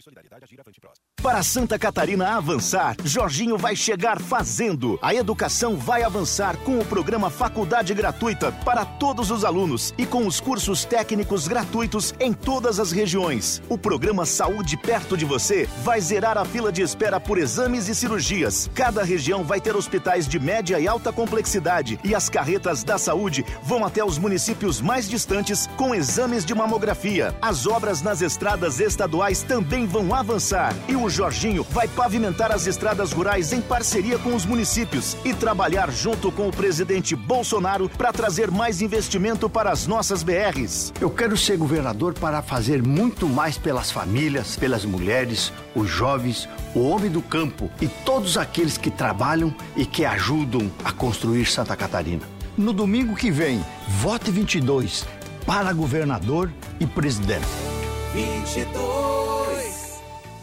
solidariedade agir à frente próxima. Para Santa Catarina avançar, Jorginho vai chegar fazendo. A educação vai avançar com o programa Faculdade Gratuita para todos os alunos e com os cursos técnicos gratuitos em todas as regiões. O programa Saúde Perto de Você vai zerar a fila de espera por exames e cirurgias. Cada região vai ter hospitais de média e alta complexidade e as carretas da saúde vão até os municípios mais distantes com exames de mamografia. As obras nas estradas estaduais também vão avançar e o Jorginho vai pavimentar as estradas rurais em parceria com os municípios e trabalhar junto com o presidente Bolsonaro para trazer mais investimento para as nossas BRs. Eu quero ser governador para fazer muito mais pelas famílias, pelas mulheres, os jovens, o homem do campo e todos aqueles que trabalham e que ajudam a construir Santa Catarina. No domingo que vem, vote 22 para governador e presidente. 22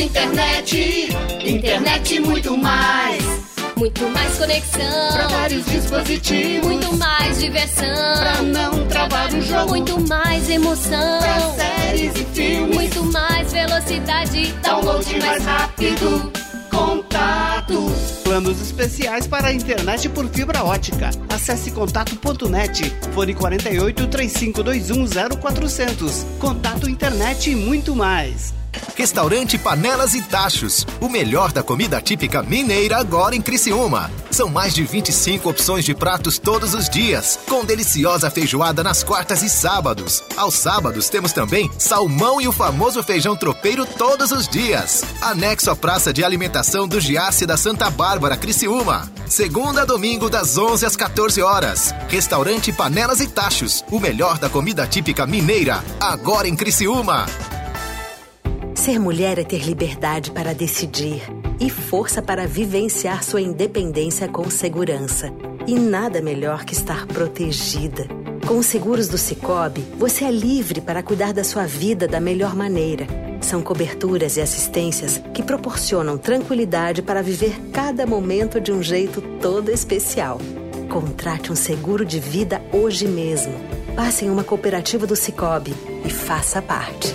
Internet, internet muito mais. Muito mais conexão. Pra vários dispositivos. Muito mais diversão. Pra não travar o jogo. Muito mais emoção. Pra séries e filmes. Muito mais velocidade. Download mais rápido. Contato. Planos especiais para a internet por fibra ótica. Acesse contato.net. Fone 48 3521 0400. Contato internet e muito mais. Restaurante Panelas e Tachos. O melhor da comida típica mineira agora em Criciúma. São mais de 25 opções de pratos todos os dias, com deliciosa feijoada nas quartas e sábados. Aos sábados temos também salmão e o famoso feijão tropeiro todos os dias. Anexo à Praça de Alimentação do Giasse da Santa Bárbara, Criciúma. Segunda a domingo das 11 às 14 horas. Restaurante Panelas e Tachos. O melhor da comida típica mineira agora em Criciúma. Ser mulher é ter liberdade para decidir e força para vivenciar sua independência com segurança. E nada melhor que estar protegida. Com os seguros do Cicobi, você é livre para cuidar da sua vida da melhor maneira. São coberturas e assistências que proporcionam tranquilidade para viver cada momento de um jeito todo especial. Contrate um seguro de vida hoje mesmo. Passe em uma cooperativa do Cicobi e faça parte.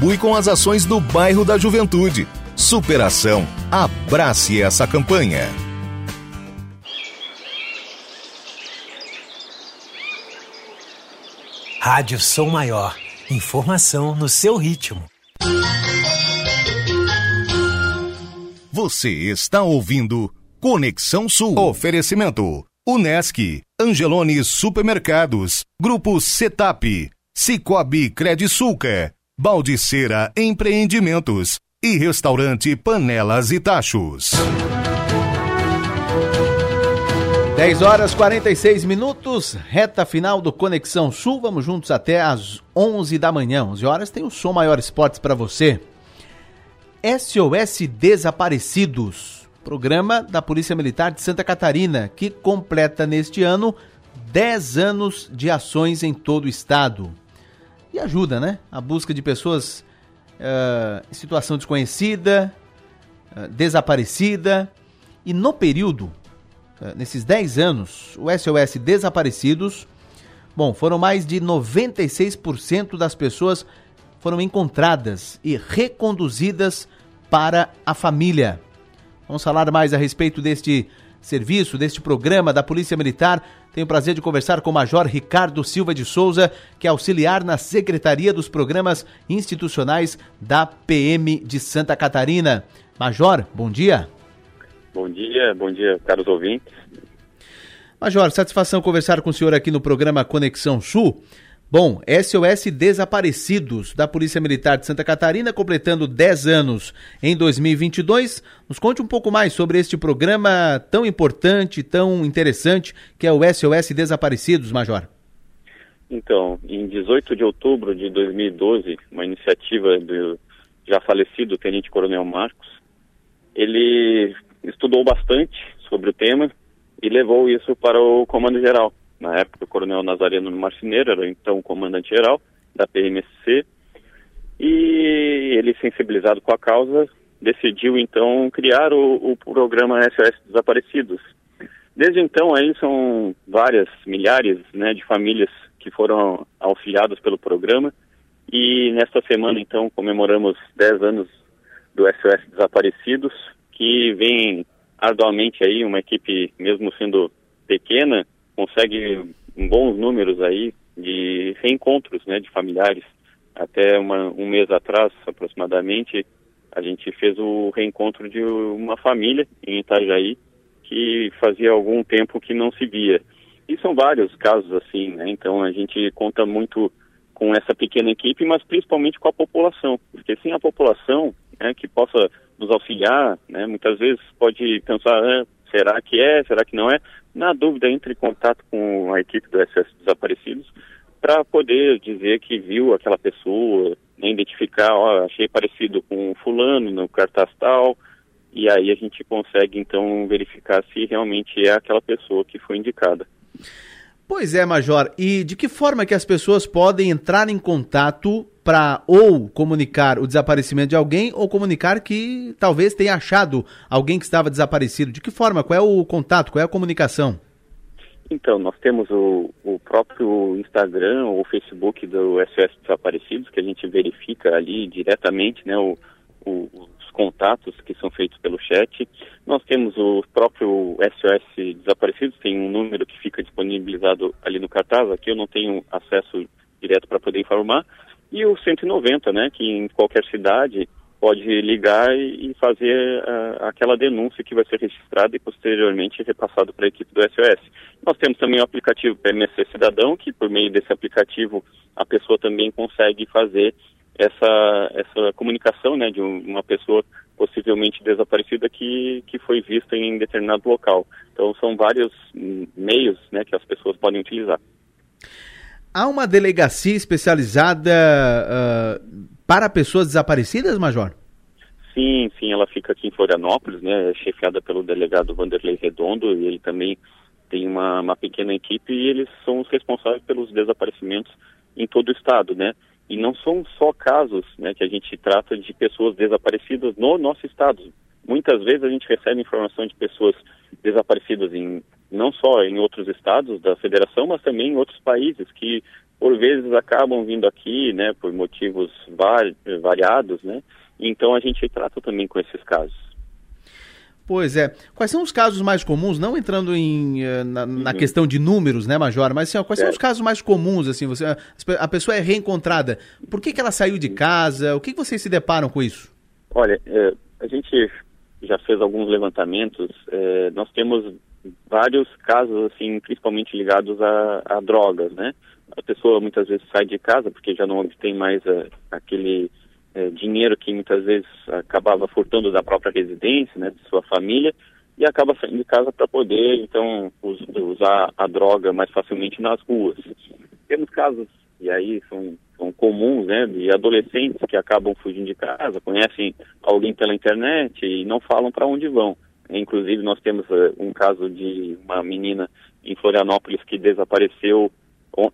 com as ações do bairro da Juventude. Superação. Abrace essa campanha. Rádio Som Maior. Informação no seu ritmo. Você está ouvindo Conexão Sul. Oferecimento: Unesc, Angelone Supermercados, Grupo Setap, Cicobi Credisulca, Baldiceira Empreendimentos e Restaurante Panelas e Tachos. 10 horas 46 minutos, reta final do Conexão Sul. Vamos juntos até às 11 da manhã. 11 horas tem o Som Maior Esportes para você. SOS Desaparecidos, programa da Polícia Militar de Santa Catarina, que completa neste ano 10 anos de ações em todo o estado. E ajuda, né? A busca de pessoas uh, em situação desconhecida, uh, desaparecida. E no período, uh, nesses 10 anos, o SOS Desaparecidos, bom, foram mais de 96% das pessoas foram encontradas e reconduzidas para a família. Vamos falar mais a respeito deste serviço, deste programa da Polícia Militar. Tenho o prazer de conversar com o Major Ricardo Silva de Souza, que é auxiliar na Secretaria dos Programas Institucionais da PM de Santa Catarina. Major, bom dia. Bom dia, bom dia, caros ouvintes. Major, satisfação conversar com o senhor aqui no programa Conexão Sul. Bom, SOS Desaparecidos da Polícia Militar de Santa Catarina, completando 10 anos em 2022. Nos conte um pouco mais sobre este programa tão importante, tão interessante, que é o SOS Desaparecidos, Major. Então, em 18 de outubro de 2012, uma iniciativa do já falecido Tenente Coronel Marcos, ele estudou bastante sobre o tema e levou isso para o Comando Geral na época o coronel Nazareno Marcineiro, era então comandante-geral da PMSC, e ele, sensibilizado com a causa, decidiu então criar o, o programa SOS Desaparecidos. Desde então aí são várias, milhares né, de famílias que foram auxiliadas pelo programa, e nesta semana então comemoramos 10 anos do SOS Desaparecidos, que vem arduamente aí, uma equipe, mesmo sendo pequena, consegue bons números aí de reencontros né, de familiares. Até uma, um mês atrás, aproximadamente, a gente fez o reencontro de uma família em Itajaí que fazia algum tempo que não se via. E são vários casos assim, né? Então a gente conta muito com essa pequena equipe, mas principalmente com a população, porque sem a população né, que possa nos auxiliar, né, muitas vezes pode pensar, ah, será que é, será que não é? Na dúvida, entre em contato com a equipe do SS Desaparecidos para poder dizer que viu aquela pessoa, né, identificar, ó, achei parecido com fulano no cartaz tal, e aí a gente consegue então verificar se realmente é aquela pessoa que foi indicada. Pois é, Major. E de que forma que as pessoas podem entrar em contato para ou comunicar o desaparecimento de alguém ou comunicar que talvez tenha achado alguém que estava desaparecido? De que forma? Qual é o contato? Qual é a comunicação? Então, nós temos o, o próprio Instagram ou Facebook do SOS Desaparecidos, que a gente verifica ali diretamente né, o, o, os contatos que são feitos pelo chat. Nós temos o próprio SOS Desaparecidos, tem um número que fica disponibilizado ali no cartaz, aqui eu não tenho acesso direto para poder informar, E o 190, né, que em qualquer cidade pode ligar e, fazer uh, aquela denúncia que vai ser registrada e posteriormente repassado para a equipe do SOS. Nós temos também o aplicativo PMC Cidadão, que por meio desse aplicativo a pessoa também consegue fazer essa, essa comunicação né, de uma pessoa possivelmente desaparecida que, que foi vista em determinado local. Então são vários meios né, que as pessoas podem utilizar. Há uma delegacia especializada uh, para pessoas desaparecidas, Major? Sim, sim, ela fica aqui em Florianópolis, né, é chefiada pelo delegado Vanderlei Redondo, e ele também tem uma, uma pequena equipe e eles são os responsáveis pelos desaparecimentos em todo o estado, né? E não são só casos, né, que a gente trata de pessoas desaparecidas no nosso estado. Muitas vezes a gente recebe informação de pessoas desaparecidas em não só em outros estados da federação, mas também em outros países que por vezes acabam vindo aqui, né, por motivos variados, né? Então a gente trata também com esses casos. Pois é. Quais são os casos mais comuns, não entrando em, eh, na, na uhum. questão de números, né, Major, mas assim, ó, quais é. são os casos mais comuns, assim, você, a pessoa é reencontrada, por que, que ela saiu de casa, o que, que vocês se deparam com isso? Olha, é, a gente já fez alguns levantamentos, é, nós temos vários casos, assim, principalmente ligados a, a drogas, né, a pessoa muitas vezes sai de casa porque já não obtém mais uh, aquele uh, dinheiro que muitas vezes acabava furtando da própria residência, né, de sua família, e acaba saindo de casa para poder, então, us usar a droga mais facilmente nas ruas. Temos casos, e aí são, são comuns, né, de adolescentes que acabam fugindo de casa, conhecem alguém pela internet e não falam para onde vão. Inclusive, nós temos uh, um caso de uma menina em Florianópolis que desapareceu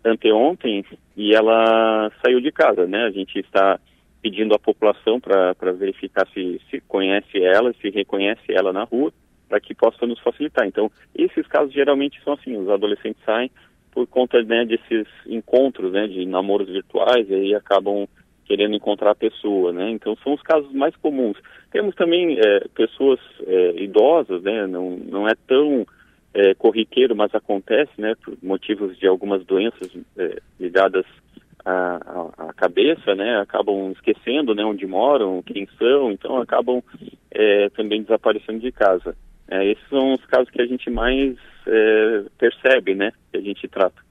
anteontem e ela saiu de casa, né? A gente está pedindo à população para verificar se, se conhece ela, se reconhece ela na rua, para que possa nos facilitar. Então, esses casos geralmente são assim, os adolescentes saem por conta né, desses encontros, né, de namoros virtuais, e aí acabam querendo encontrar a pessoa, né? Então, são os casos mais comuns. Temos também é, pessoas é, idosas, né? Não, não é tão é, corriqueiro, mas acontece, né, por motivos de algumas doenças é, ligadas à, à, cabeça, né, acabam esquecendo, né, onde moram, quem são, então acabam é, também desaparecendo de casa. É, esses são os casos que a gente mais percebe, né, que a gente trata.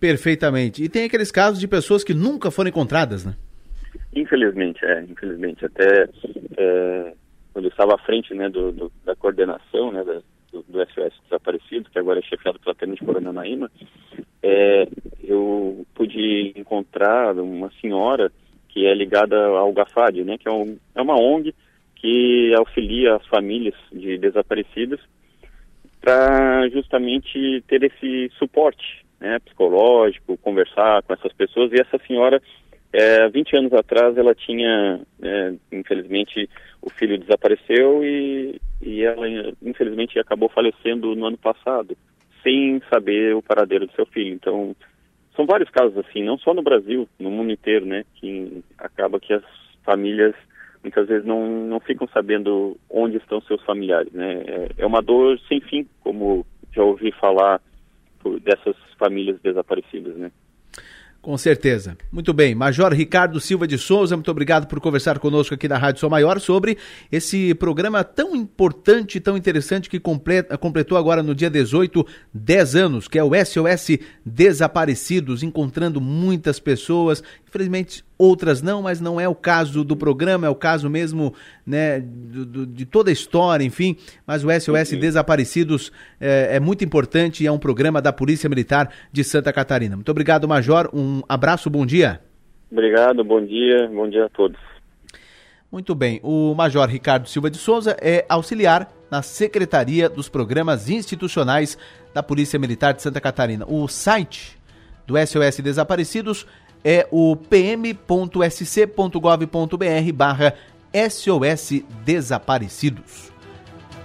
Perfeitamente. E tem aqueles casos de pessoas que nunca foram encontradas, né? Infelizmente, é, infelizmente. Até é, quando eu estava à frente, né, do, do da coordenação, né, do, do SOS Desaparecido, que agora é chefiado pela Tenente Coronel Naíma, é, eu pude encontrar uma senhora que é ligada ao GAFAD, né, que é, um, é uma ONG que auxilia as famílias de desaparecidos para justamente ter esse suporte né, psicológico, conversar com essas pessoas. E essa senhora, é, 20 anos atrás, ela tinha, é, infelizmente, o filho desapareceu e, e ela, infelizmente, acabou falecendo no ano passado, sem saber o paradeiro do seu filho. Então, são vários casos assim, não só no Brasil, no mundo inteiro, né, que acaba que as famílias muitas vezes não, não ficam sabendo onde estão seus familiares, né. É, é uma dor sem fim, como já ouvi falar dessas famílias desaparecidas, né. Com certeza. Muito bem. Major Ricardo Silva de Souza, muito obrigado por conversar conosco aqui na Rádio Sol Maior sobre esse programa tão importante, tão interessante que completa, completou agora no dia 18, 10 anos, que é o SOS Desaparecidos, encontrando muitas pessoas. Infelizmente, outras não, mas não é o caso do programa, é o caso mesmo né, do, do, de toda a história, enfim. Mas o SOS uhum. Desaparecidos é, é, muito importante e é um programa da Polícia Militar de Santa Catarina. Muito obrigado, Major. Um abraço, bom dia. Obrigado, bom dia, bom dia a todos. Muito bem. O Major Ricardo Silva de Souza é auxiliar na Secretaria dos Programas Institucionais da Polícia Militar de Santa Catarina. O site do SOS Desaparecidos é o pm.sc.gov.br barra SOS Desaparecidos.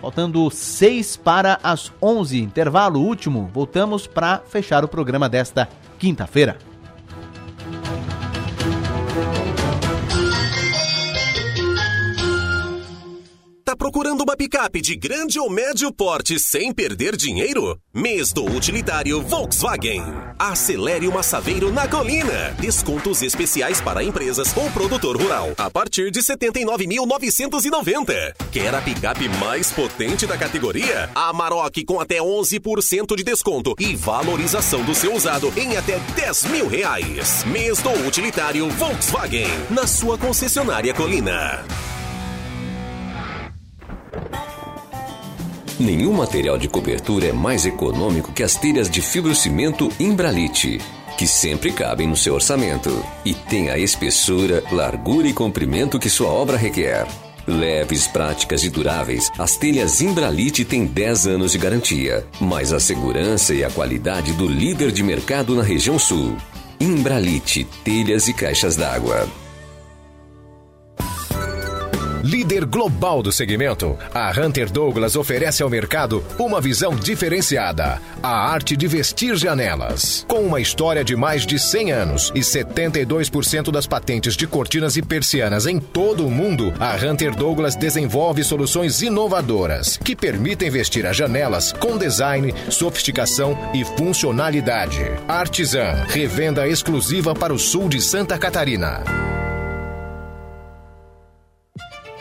Faltando seis para as onze, intervalo último, voltamos para fechar o programa desta quinta-feira. Procurando uma picape de grande ou médio porte sem perder dinheiro? Mês do utilitário Volkswagen. Acelere uma Saveiro na colina. Descontos especiais para empresas ou produtor rural a partir de 79.990. Quer a picape mais potente da categoria? A Amarok com até 11% de desconto e valorização do seu usado em até 10 mil reais. Mês do utilitário Volkswagen na sua concessionária Colina. Nenhum material de cobertura é mais econômico que as telhas de fibrocimento Imbralite, que sempre cabem no seu orçamento e tem a espessura, largura e comprimento que sua obra requer. Leves, práticas e duráveis, as telhas Imbralite têm 10 anos de garantia, mais a segurança e a qualidade do líder de mercado na região sul. Imbralite, telhas e caixas d'água. Líder global do segmento, a Hunter Douglas oferece ao mercado uma visão diferenciada: a arte de vestir janelas. Com uma história de mais de 100 anos e 72% das patentes de cortinas e persianas em todo o mundo, a Hunter Douglas desenvolve soluções inovadoras que permitem vestir as janelas com design, sofisticação e funcionalidade. Artisan, revenda exclusiva para o sul de Santa Catarina.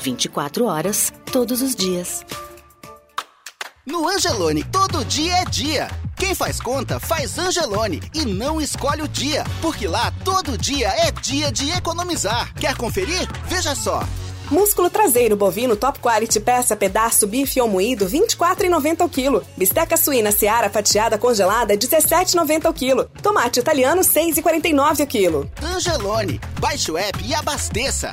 24 horas, todos os dias. No Angelone, todo dia é dia. Quem faz conta, faz Angelone e não escolhe o dia, porque lá todo dia é dia de economizar. Quer conferir? Veja só. Músculo traseiro bovino top quality peça pedaço bife ou moído 24,90 o quilo. Bisteca suína seara fatiada congelada 17,90 o quilo. Tomate italiano 6,49 o quilo. Angelone, baixe o app e abasteça.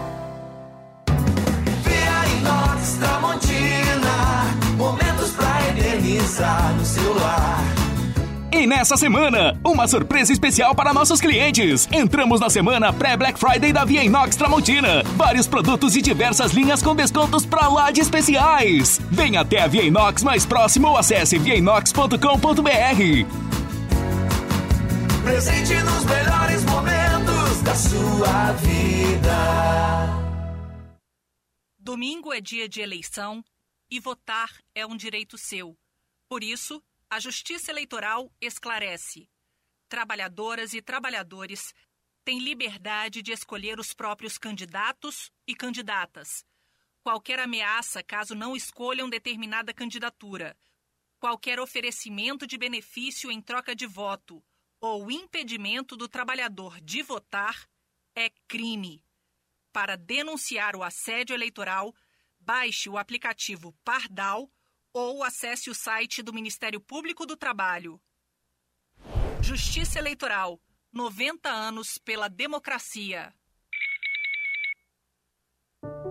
E nessa semana, uma surpresa especial para nossos clientes. Entramos na semana pré-Black Friday da Via Inox Tramontina. Vários produtos e diversas linhas com descontos pra lá de especiais. Venha até a Via Inox mais próximo ou acesse viainox.com.br. Presente nos melhores momentos da sua vida. Domingo é dia de eleição e votar é um direito seu. Por isso, a Justiça Eleitoral esclarece: trabalhadoras e trabalhadores têm liberdade de escolher os próprios candidatos e candidatas. Qualquer ameaça caso não escolham determinada candidatura, qualquer oferecimento de benefício em troca de voto ou impedimento do trabalhador de votar é crime. Para denunciar o assédio eleitoral, baixe o aplicativo Pardal ou acesse o site do Ministério Público do Trabalho. Justiça Eleitoral 90 anos pela democracia.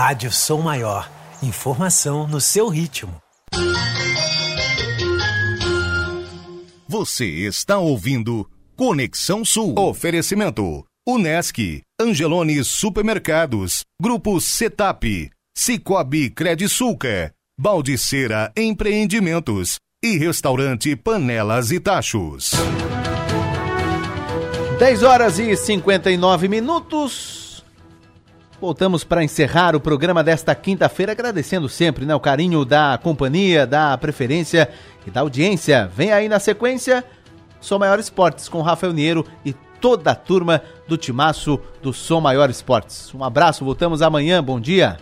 Rádio Som Maior. Informação no seu ritmo. Você está ouvindo Conexão Sul. Oferecimento: Unesc, Angelone Supermercados, Grupo Setap, Cicobi Credisulca, Baldiceira Empreendimentos e Restaurante Panelas e Tachos. 10 horas e 59 minutos. Voltamos para encerrar o programa desta quinta-feira, agradecendo sempre né, o carinho da companhia, da preferência e da audiência. Vem aí na sequência, Sou Maior Esportes com Rafael Niero e toda a turma do timaço do Som Maior Esportes. Um abraço, voltamos amanhã, bom dia.